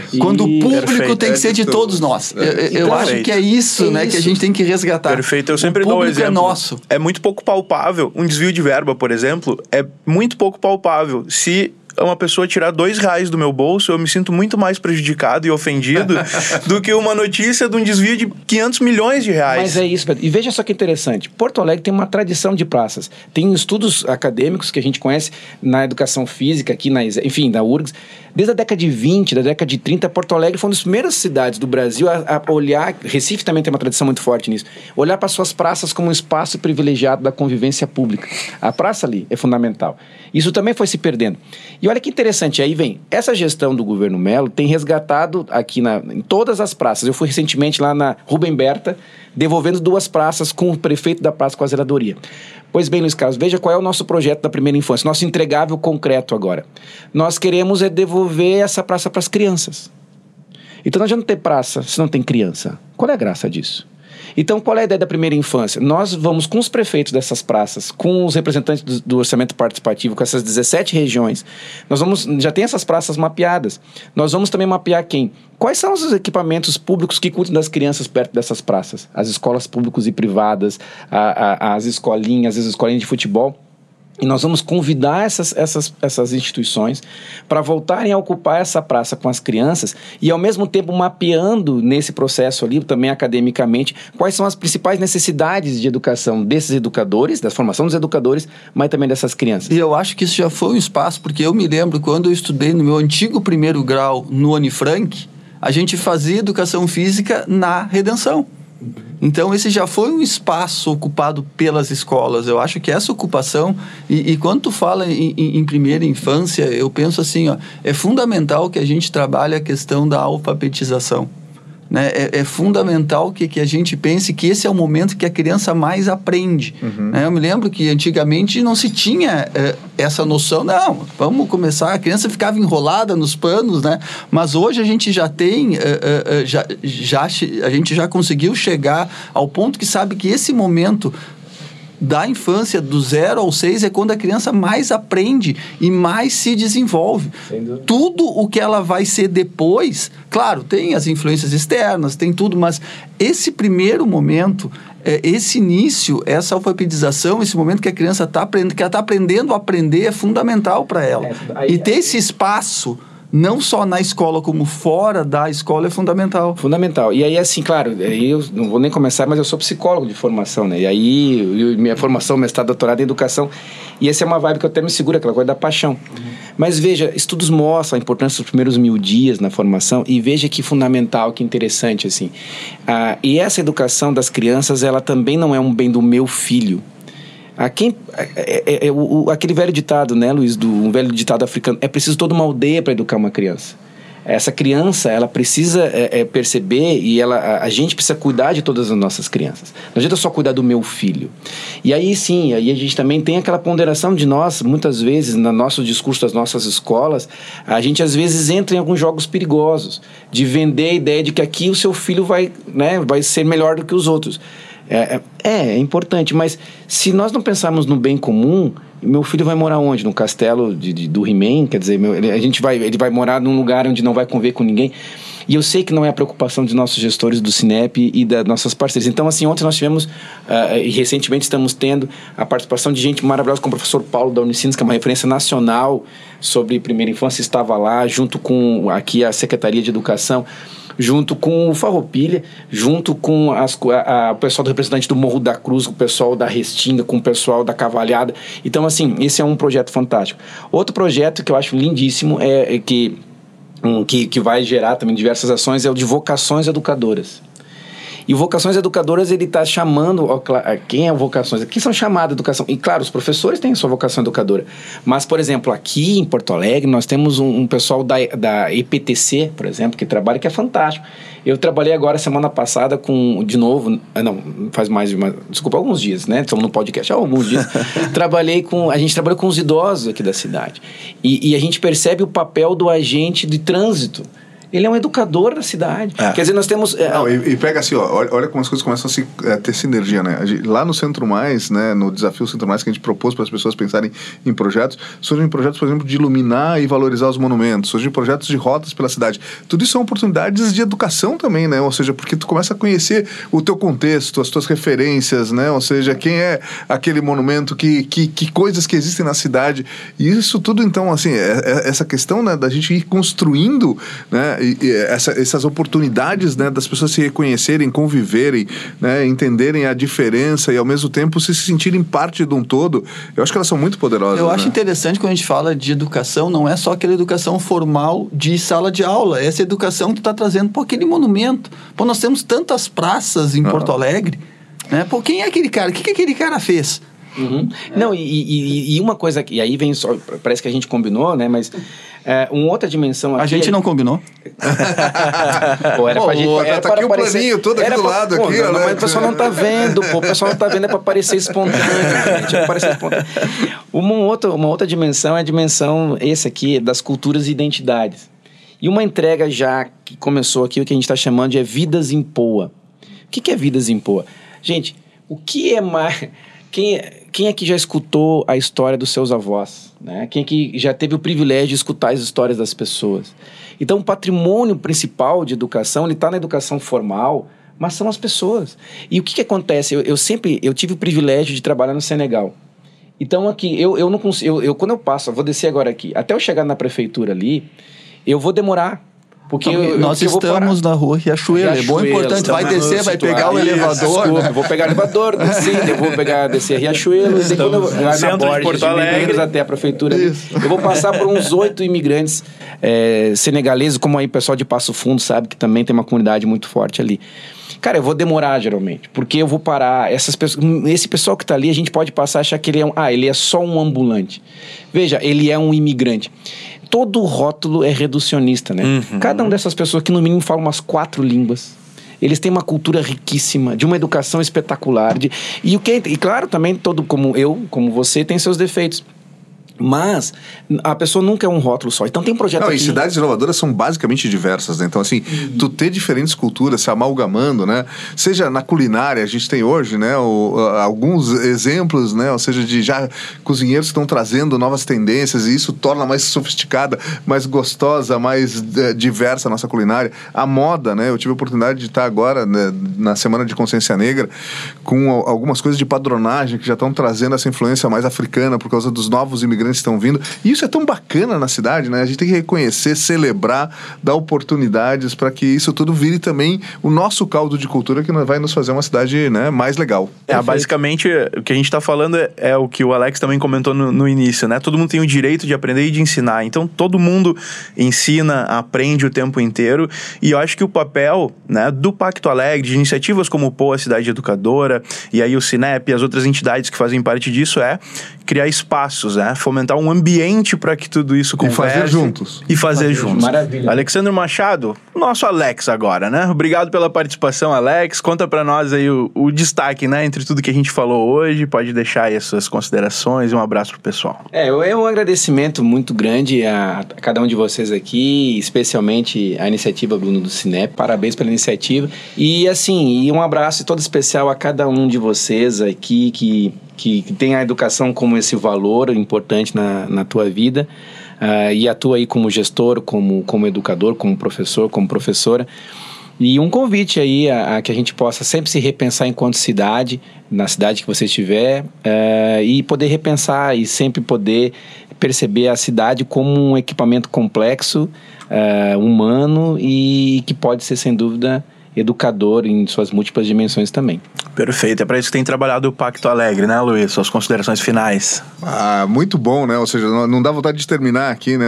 Isso. Quando o público Perfeito. tem que É ser de de todos nós. É. Eu, eu acho que é isso, É né, que a isso. gente tem que resgatar. Perfeito, eu sempre o dou um público exemplo. é nosso. É muito pouco palpável. Um desvio de verba, por exemplo, é muito pouco palpável. Se uma pessoa tirar dois reais do meu bolso, eu me sinto muito mais prejudicado e ofendido *laughs* do que uma notícia de um desvio de 500 milhões de reais. Mas é isso, Pedro. E veja só que interessante. Porto Alegre tem uma tradição de praças. Tem estudos acadêmicos que a gente conhece na educação física, aqui na, enfim, da URGS. Desde a década de 20, da década de 30, Porto Alegre foi uma das primeiras cidades do Brasil a, a olhar, Recife também tem uma tradição muito forte nisso, olhar para suas praças como um espaço privilegiado da convivência pública. A praça ali é fundamental. Isso também foi se perdendo. E olha que interessante, aí vem, essa gestão do governo Melo tem resgatado aqui na, em todas as praças. Eu fui recentemente lá na Rubem Berta, devolvendo duas praças com o prefeito da praça com a zeladoria. Pois bem, Luiz Carlos, veja qual é o nosso projeto da primeira infância, nosso entregável concreto agora. Nós queremos é devolver essa praça para as crianças. Então não adianta ter praça se não tem criança. Qual é a graça disso? Então, qual é a ideia da primeira infância? Nós vamos com os prefeitos dessas praças, com os representantes do, do orçamento participativo, com essas 17 regiões. Nós vamos, já tem essas praças mapeadas. Nós vamos também mapear quem? Quais são os equipamentos públicos que cuidam das crianças perto dessas praças? As escolas públicas e privadas, a- a- as escolinhas, as escolinhas de futebol. E nós vamos convidar essas, essas, essas instituições para voltarem a ocupar essa praça com as crianças e, ao mesmo tempo, mapeando nesse processo ali, também academicamente, quais são as principais necessidades de educação desses educadores, da formação dos educadores, mas também dessas crianças. E eu acho que isso já foi um espaço, porque eu me lembro quando eu estudei no meu antigo primeiro grau no Anifranc, a gente fazia educação física na redenção. Então, esse já foi um espaço ocupado pelas escolas. Eu acho que essa ocupação, e, e quando tu fala em, em, em, primeira infância, eu penso assim, ó, é fundamental que a gente trabalhe a questão da alfabetização. Né? É, é, fundamental que, que a gente pense que esse é o momento que a criança mais aprende. Uhum. Né? Eu me lembro que antigamente não se tinha é, essa noção, não, vamos começar, a criança ficava enrolada nos panos, né? mas hoje a gente já tem, é, é, é já, já, a gente já conseguiu chegar ao ponto que sabe que esse momento da infância, do zero ao seis, é quando a criança mais aprende e mais se desenvolve. Tudo o que ela vai ser depois, claro, tem as influências externas, tem tudo, mas esse primeiro momento é, esse início, essa alfabetização, esse momento que a criança está aprendendo, que ela está aprendendo a aprender é fundamental para ela. É, aí, e ter esse espaço não só na escola, como fora da escola, é fundamental. Fundamental. E aí, assim, claro, eu não vou nem começar, mas eu sou psicólogo de formação, né? E aí, minha formação, mestrado, doutorado em educação. E essa é uma vibe que eu até me seguro, aquela coisa da paixão. Uhum. Mas veja, estudos mostram a importância dos primeiros mil dias na formação e veja que fundamental, que interessante, assim. Ah, e essa educação das crianças, ela também não é um bem do meu filho a quem, é, é, é o, aquele velho ditado, né, Luiz, do um velho ditado africano, é preciso toda uma aldeia para educar uma criança. Essa criança, ela precisa é, é, perceber e ela, a, a, gente precisa cuidar de todas as nossas crianças. Não adianta só cuidar do meu filho. E aí sim, aí a gente também tem aquela ponderação de nós, muitas vezes, no nosso discurso das nossas escolas, a gente às vezes entra em alguns jogos perigosos, de vender a ideia de que aqui o seu filho vai, né, vai ser melhor do que os outros. É, é, é, importante, mas se nós não pensarmos no bem comum, meu filho vai morar onde? No castelo de, de do He-Man? Quer dizer, meu, ele, a gente vai, ele vai morar num lugar onde não vai conviver com ninguém. E eu sei que não é a preocupação dos nossos gestores do Cinep e das nossas parceiras. Então, assim, ontem nós tivemos, uh, e recentemente estamos tendo, a participação de gente maravilhosa, como o professor Paulo da Unicinos, que é uma referência nacional sobre primeira infância, estava lá, junto com aqui a Secretaria de Educação junto com o Farroupilha, junto com as, a, o pessoal do representante do Morro da Cruz, o pessoal da Restinga, com o pessoal da Cavalhada. Então, assim, esse é um projeto fantástico. Outro projeto que eu acho lindíssimo é, é que, um, que, que vai gerar também diversas ações é o de vocações educadoras. E Vocações Educadoras, ele está chamando. Ó, quem é Vocações? Quem são chamados educação? E claro, os professores têm a sua vocação educadora. Mas, por exemplo, aqui em Porto Alegre, nós temos um, um pessoal da, da EPTC, por exemplo, que trabalha, que é fantástico. Eu trabalhei agora semana passada com, de novo, ah, não, faz mais de uma, desculpa, alguns dias, né? Estamos no podcast há alguns dias. *laughs* trabalhei com, a gente trabalhou com os idosos aqui da cidade. E, e a gente percebe o papel do agente de trânsito ele é um educador da cidade. É. Quer dizer, nós temos. É, Não, e, e, pega assim, ó, olha, olha, como as coisas começam a se, é, ter sinergia, né? Gente, lá no Centro Mais, né, no desafio Centro Mais que a gente propôs para as pessoas pensarem em projetos, surgem projetos, por exemplo, de iluminar e valorizar os monumentos, surgem projetos de rotas pela cidade. Tudo isso são oportunidades de educação também, né? Ou seja, porque tu começa a conhecer o teu contexto, as tuas referências, né? Ou seja, quem é aquele monumento, que, que, que coisas que existem na cidade. E isso tudo, então, assim, é, é essa questão né, da gente ir construindo, né? Essa, essas oportunidades né, das pessoas se reconhecerem, conviverem, né, entenderem a diferença e ao mesmo tempo se sentirem parte de um todo, eu acho que elas são muito poderosas. Eu né? acho interessante quando a gente fala de educação, não é só aquela educação formal de sala de aula, é essa educação que tu está trazendo para aquele monumento. Pô, nós temos tantas praças em Porto Alegre, né? Pô, quem é aquele cara? O que, que aquele cara fez? Uhum. É. Não, e, e, e, uma coisa, e aí vem só, parece que a gente combinou, né? Mas é, uma outra dimensão aqui. A gente é... não combinou. *laughs* pô, era pô, pra gente. Tá era tá aqui o planinho todo aqui do lado. Pô, aqui, não, né? Mas o pessoal não tá vendo, pô. O pessoal não tá vendo, é pra parecer espontâneo, gente. É parecer espontâneo. Uma outra, uma outra dimensão é a dimensão, esse aqui, das culturas e identidades. E uma entrega já que começou aqui, o que a gente está chamando de é Vidas em Poa. O que, que é Vidas em Poa? Gente, o que é mais quem, quem aqui já escutou a história dos seus avós? Né? Quem aqui já teve o privilégio de escutar as histórias das pessoas? Então, o patrimônio principal de educação, ele está na educação formal, mas são as pessoas. E o que, que acontece? Eu, eu sempre eu tive o privilégio de trabalhar no Senegal. Então aqui, eu, eu não consigo. Eu, eu, quando eu passo, eu vou descer agora aqui, até eu chegar na prefeitura ali, eu vou demorar. Porque eu, nós eu estamos na rua Riachuelo. É bom importante. Vai descer, vai pegar o elevador. Desculpa, eu vou pegar o elevador, *laughs* descer, eu vou pegar, descer Riachuelo, e quando eu lá na Borges, de Alegre. até a prefeitura. Ali, eu vou passar por uns *laughs* oito imigrantes é, senegaleses, como aí o pessoal de Passo Fundo sabe, que também tem uma comunidade muito forte ali. Cara, eu vou demorar geralmente, porque eu vou parar. Essas pessoas, esse pessoal que está ali, a gente pode passar a achar que ele é um, ah, ele é só um ambulante. Veja, ele é um imigrante todo rótulo é reducionista, né? Uhum. Cada uma dessas pessoas que no mínimo falam umas quatro línguas. Eles têm uma cultura riquíssima, de uma educação espetacular. De, e o que e claro, também todo como eu, como você, tem seus defeitos. Mas a pessoa nunca é um rótulo só. Então tem projeto Não, aqui... E cidades inovadoras são basicamente diversas, né? Então, assim, uhum. tu ter diferentes culturas se amalgamando, né? Seja na culinária, a gente tem hoje, né? O, alguns exemplos, né? Ou seja, de já cozinheiros que estão trazendo novas tendências e isso torna mais sofisticada, mais gostosa, mais é, diversa a nossa culinária. A moda, né? Eu tive a oportunidade de estar agora, né, na Semana de Consciência Negra, com algumas coisas de padronagem que já estão trazendo essa influência mais africana por causa dos novos imigrantes imigrantes estão vindo. E isso é tão bacana na cidade, né? A gente tem que reconhecer, celebrar, dar oportunidades para que isso tudo vire também o nosso caldo de cultura que vai nos fazer uma cidade né, mais legal. É, basicamente, o que a gente está falando é, é, o que o Alex também comentou no, no, início, né? Todo mundo tem o direito de aprender e de ensinar. Então, todo mundo ensina, aprende o tempo inteiro. E eu acho que o papel né, do Pacto Alegre, de iniciativas como o POA Cidade Educadora, e aí o Cinep e as outras entidades que fazem parte disso, é criar espaços, né? Fomentar um ambiente para que tudo isso converse. E fazer juntos. E fazer, fazer juntos. Maravilha. Alexandre Machado, nosso Alex agora, né? Obrigado pela participação, Alex. Conta para nós aí o, o, destaque, né? Entre tudo que a gente falou hoje. Pode deixar aí as suas considerações e um abraço pro pessoal. É, é um agradecimento muito grande a, a cada um de vocês aqui, especialmente a iniciativa Bruno do Cinep. Parabéns pela iniciativa. E assim, e um abraço todo especial a cada um de vocês aqui que que, que tem a educação como esse valor importante na, na tua vida uh, e atua aí como gestor, como, como educador, como professor, como professora. E um convite aí a, a, que a gente possa sempre se repensar enquanto cidade, na cidade que você estiver, uh, e poder repensar e sempre poder perceber a cidade como um equipamento complexo, uh, humano e que pode ser, sem dúvida, educador em suas múltiplas dimensões também. Perfeito, é para isso que tem trabalhado o Pacto Alegre, né, Luiz? Suas considerações finais. Ah, muito bom, né? Ou seja, não, dá vontade de terminar aqui, né?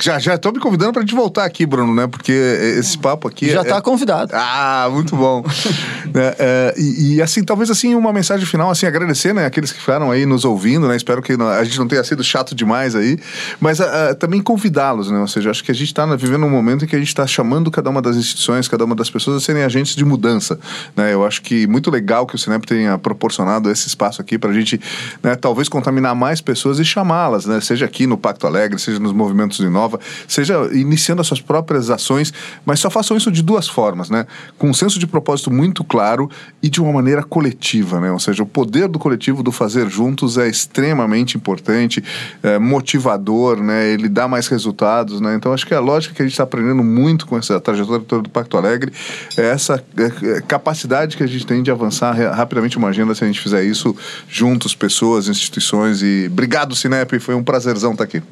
Já já estou me convidando para a gente voltar aqui, Bruno, né? Porque esse papo aqui já está é... convidado. Ah, muito bom. *laughs* é, é, e, e, assim, talvez assim uma mensagem final, assim, agradecer, né? Aqueles que ficaram aí nos ouvindo, né? Espero que a gente não tenha sido chato demais aí, mas uh, também convidá-los, né? Ou seja, acho que a gente está vivendo um momento em que a gente está chamando cada uma das instituições, cada uma das pessoas a serem agentes de mudança, né? Eu acho que muito legal que o Cinep tenha proporcionado esse espaço aqui para a gente, né, talvez contaminar mais pessoas e chamá-las, né, seja aqui no Pacto Alegre, seja nos movimentos de Inova, seja iniciando as suas próprias ações, mas só façam isso de duas formas, né, com um senso de propósito muito claro e de uma maneira coletiva, né, ou seja, o poder do coletivo do fazer juntos é extremamente importante, é motivador, né, ele dá mais resultados, né, então acho que a lógica que a gente está aprendendo muito com essa trajetória do Pacto Alegre é essa é, é, capacidade que a gente tem de avançar rapidamente uma agenda se a gente fizer isso juntos, pessoas, instituições. E obrigado, Cinep, foi um prazerzão estar aqui.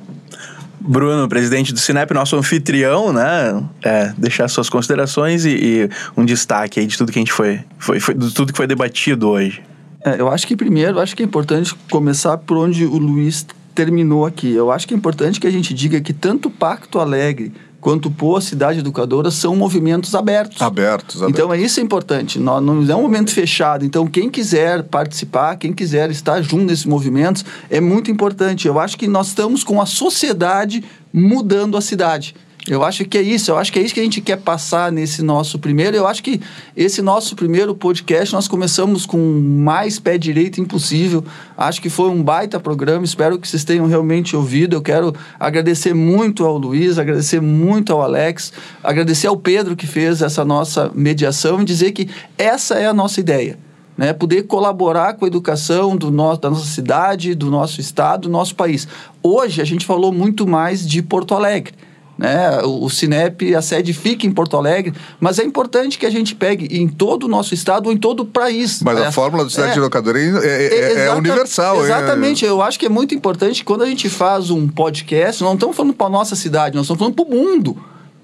Bruno, presidente do Cinep, nosso anfitrião, né? É, deixar suas considerações e, e, um destaque aí de tudo que a gente foi, foi, foi de tudo que foi debatido hoje. É, eu acho que primeiro, acho que é importante começar por onde o Luiz terminou aqui. Eu acho que é importante que a gente diga que tanto o Pacto Alegre quanto Poa Cidade Educadora são movimentos abertos. Abertos, abertos. Então, é isso é importante. Não, não é um momento fechado. Então, quem quiser participar, quem quiser estar junto nesses movimentos, é muito importante. Eu acho que nós estamos com a sociedade mudando a cidade. Eu acho que é isso, eu acho que é isso que a gente quer passar nesse nosso primeiro. Eu acho que esse nosso primeiro podcast nós começamos com mais pé direito impossível. Acho que foi um baita programa, espero que vocês tenham realmente ouvido. Eu quero agradecer muito ao Luiz, agradecer muito ao Alex, agradecer ao Pedro que fez essa nossa mediação e dizer que essa é a nossa ideia. Né, poder colaborar com a educação do nosso, da nossa cidade, do nosso estado, do nosso país. Hoje a gente falou muito mais de Porto Alegre né? O, o Cinep, a sede fica em Porto Alegre, mas é importante que a gente pegue em todo o nosso estado ou em todo o país. Mas a fórmula do cidade É. de locadora é, é- é- é Exata- universal. Exatamente. Eu acho que é muito importante quando a gente faz um podcast, não estamos falando para nossa cidade, nós estamos falando para o mundo.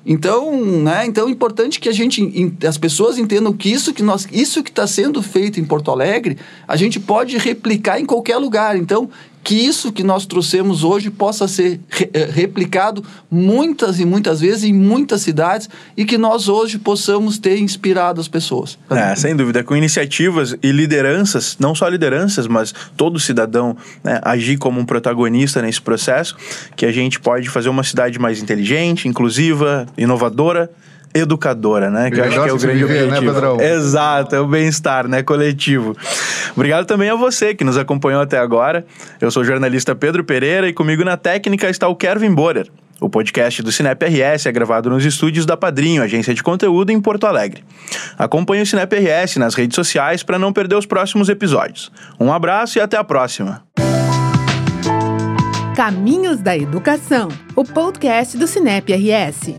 Então, né? Então é importante que a gente, en- as pessoas entendam que isso que nós, isso que está sendo feito em Porto Alegre, a gente pode replicar em qualquer lugar. Então, que isso que nós trouxemos hoje possa ser re- eh, replicado muitas e muitas vezes em muitas cidades e que nós hoje possamos ter inspirado as pessoas. É, sem dúvida, com iniciativas e lideranças, não só lideranças, mas todo cidadão né, agir como um protagonista nesse processo, que a gente pode fazer uma cidade mais inteligente, inclusiva, inovadora, educadora, né? Que eu acho que é o grande viver, né, objetivo. Pedrão? Exato, é o bem-estar, né, coletivo. Obrigado também a você que nos acompanhou até agora. Eu sou o jornalista Pedro Pereira e comigo na técnica está o Kevin Borer. O podcast do Cinep RS é gravado nos estúdios da Padrinho, agência de conteúdo em Porto Alegre. Acompanhe o Cinep RS nas redes sociais para não perder os próximos episódios. Um abraço e até a próxima. Caminhos da Educação, o podcast do Cinep RS.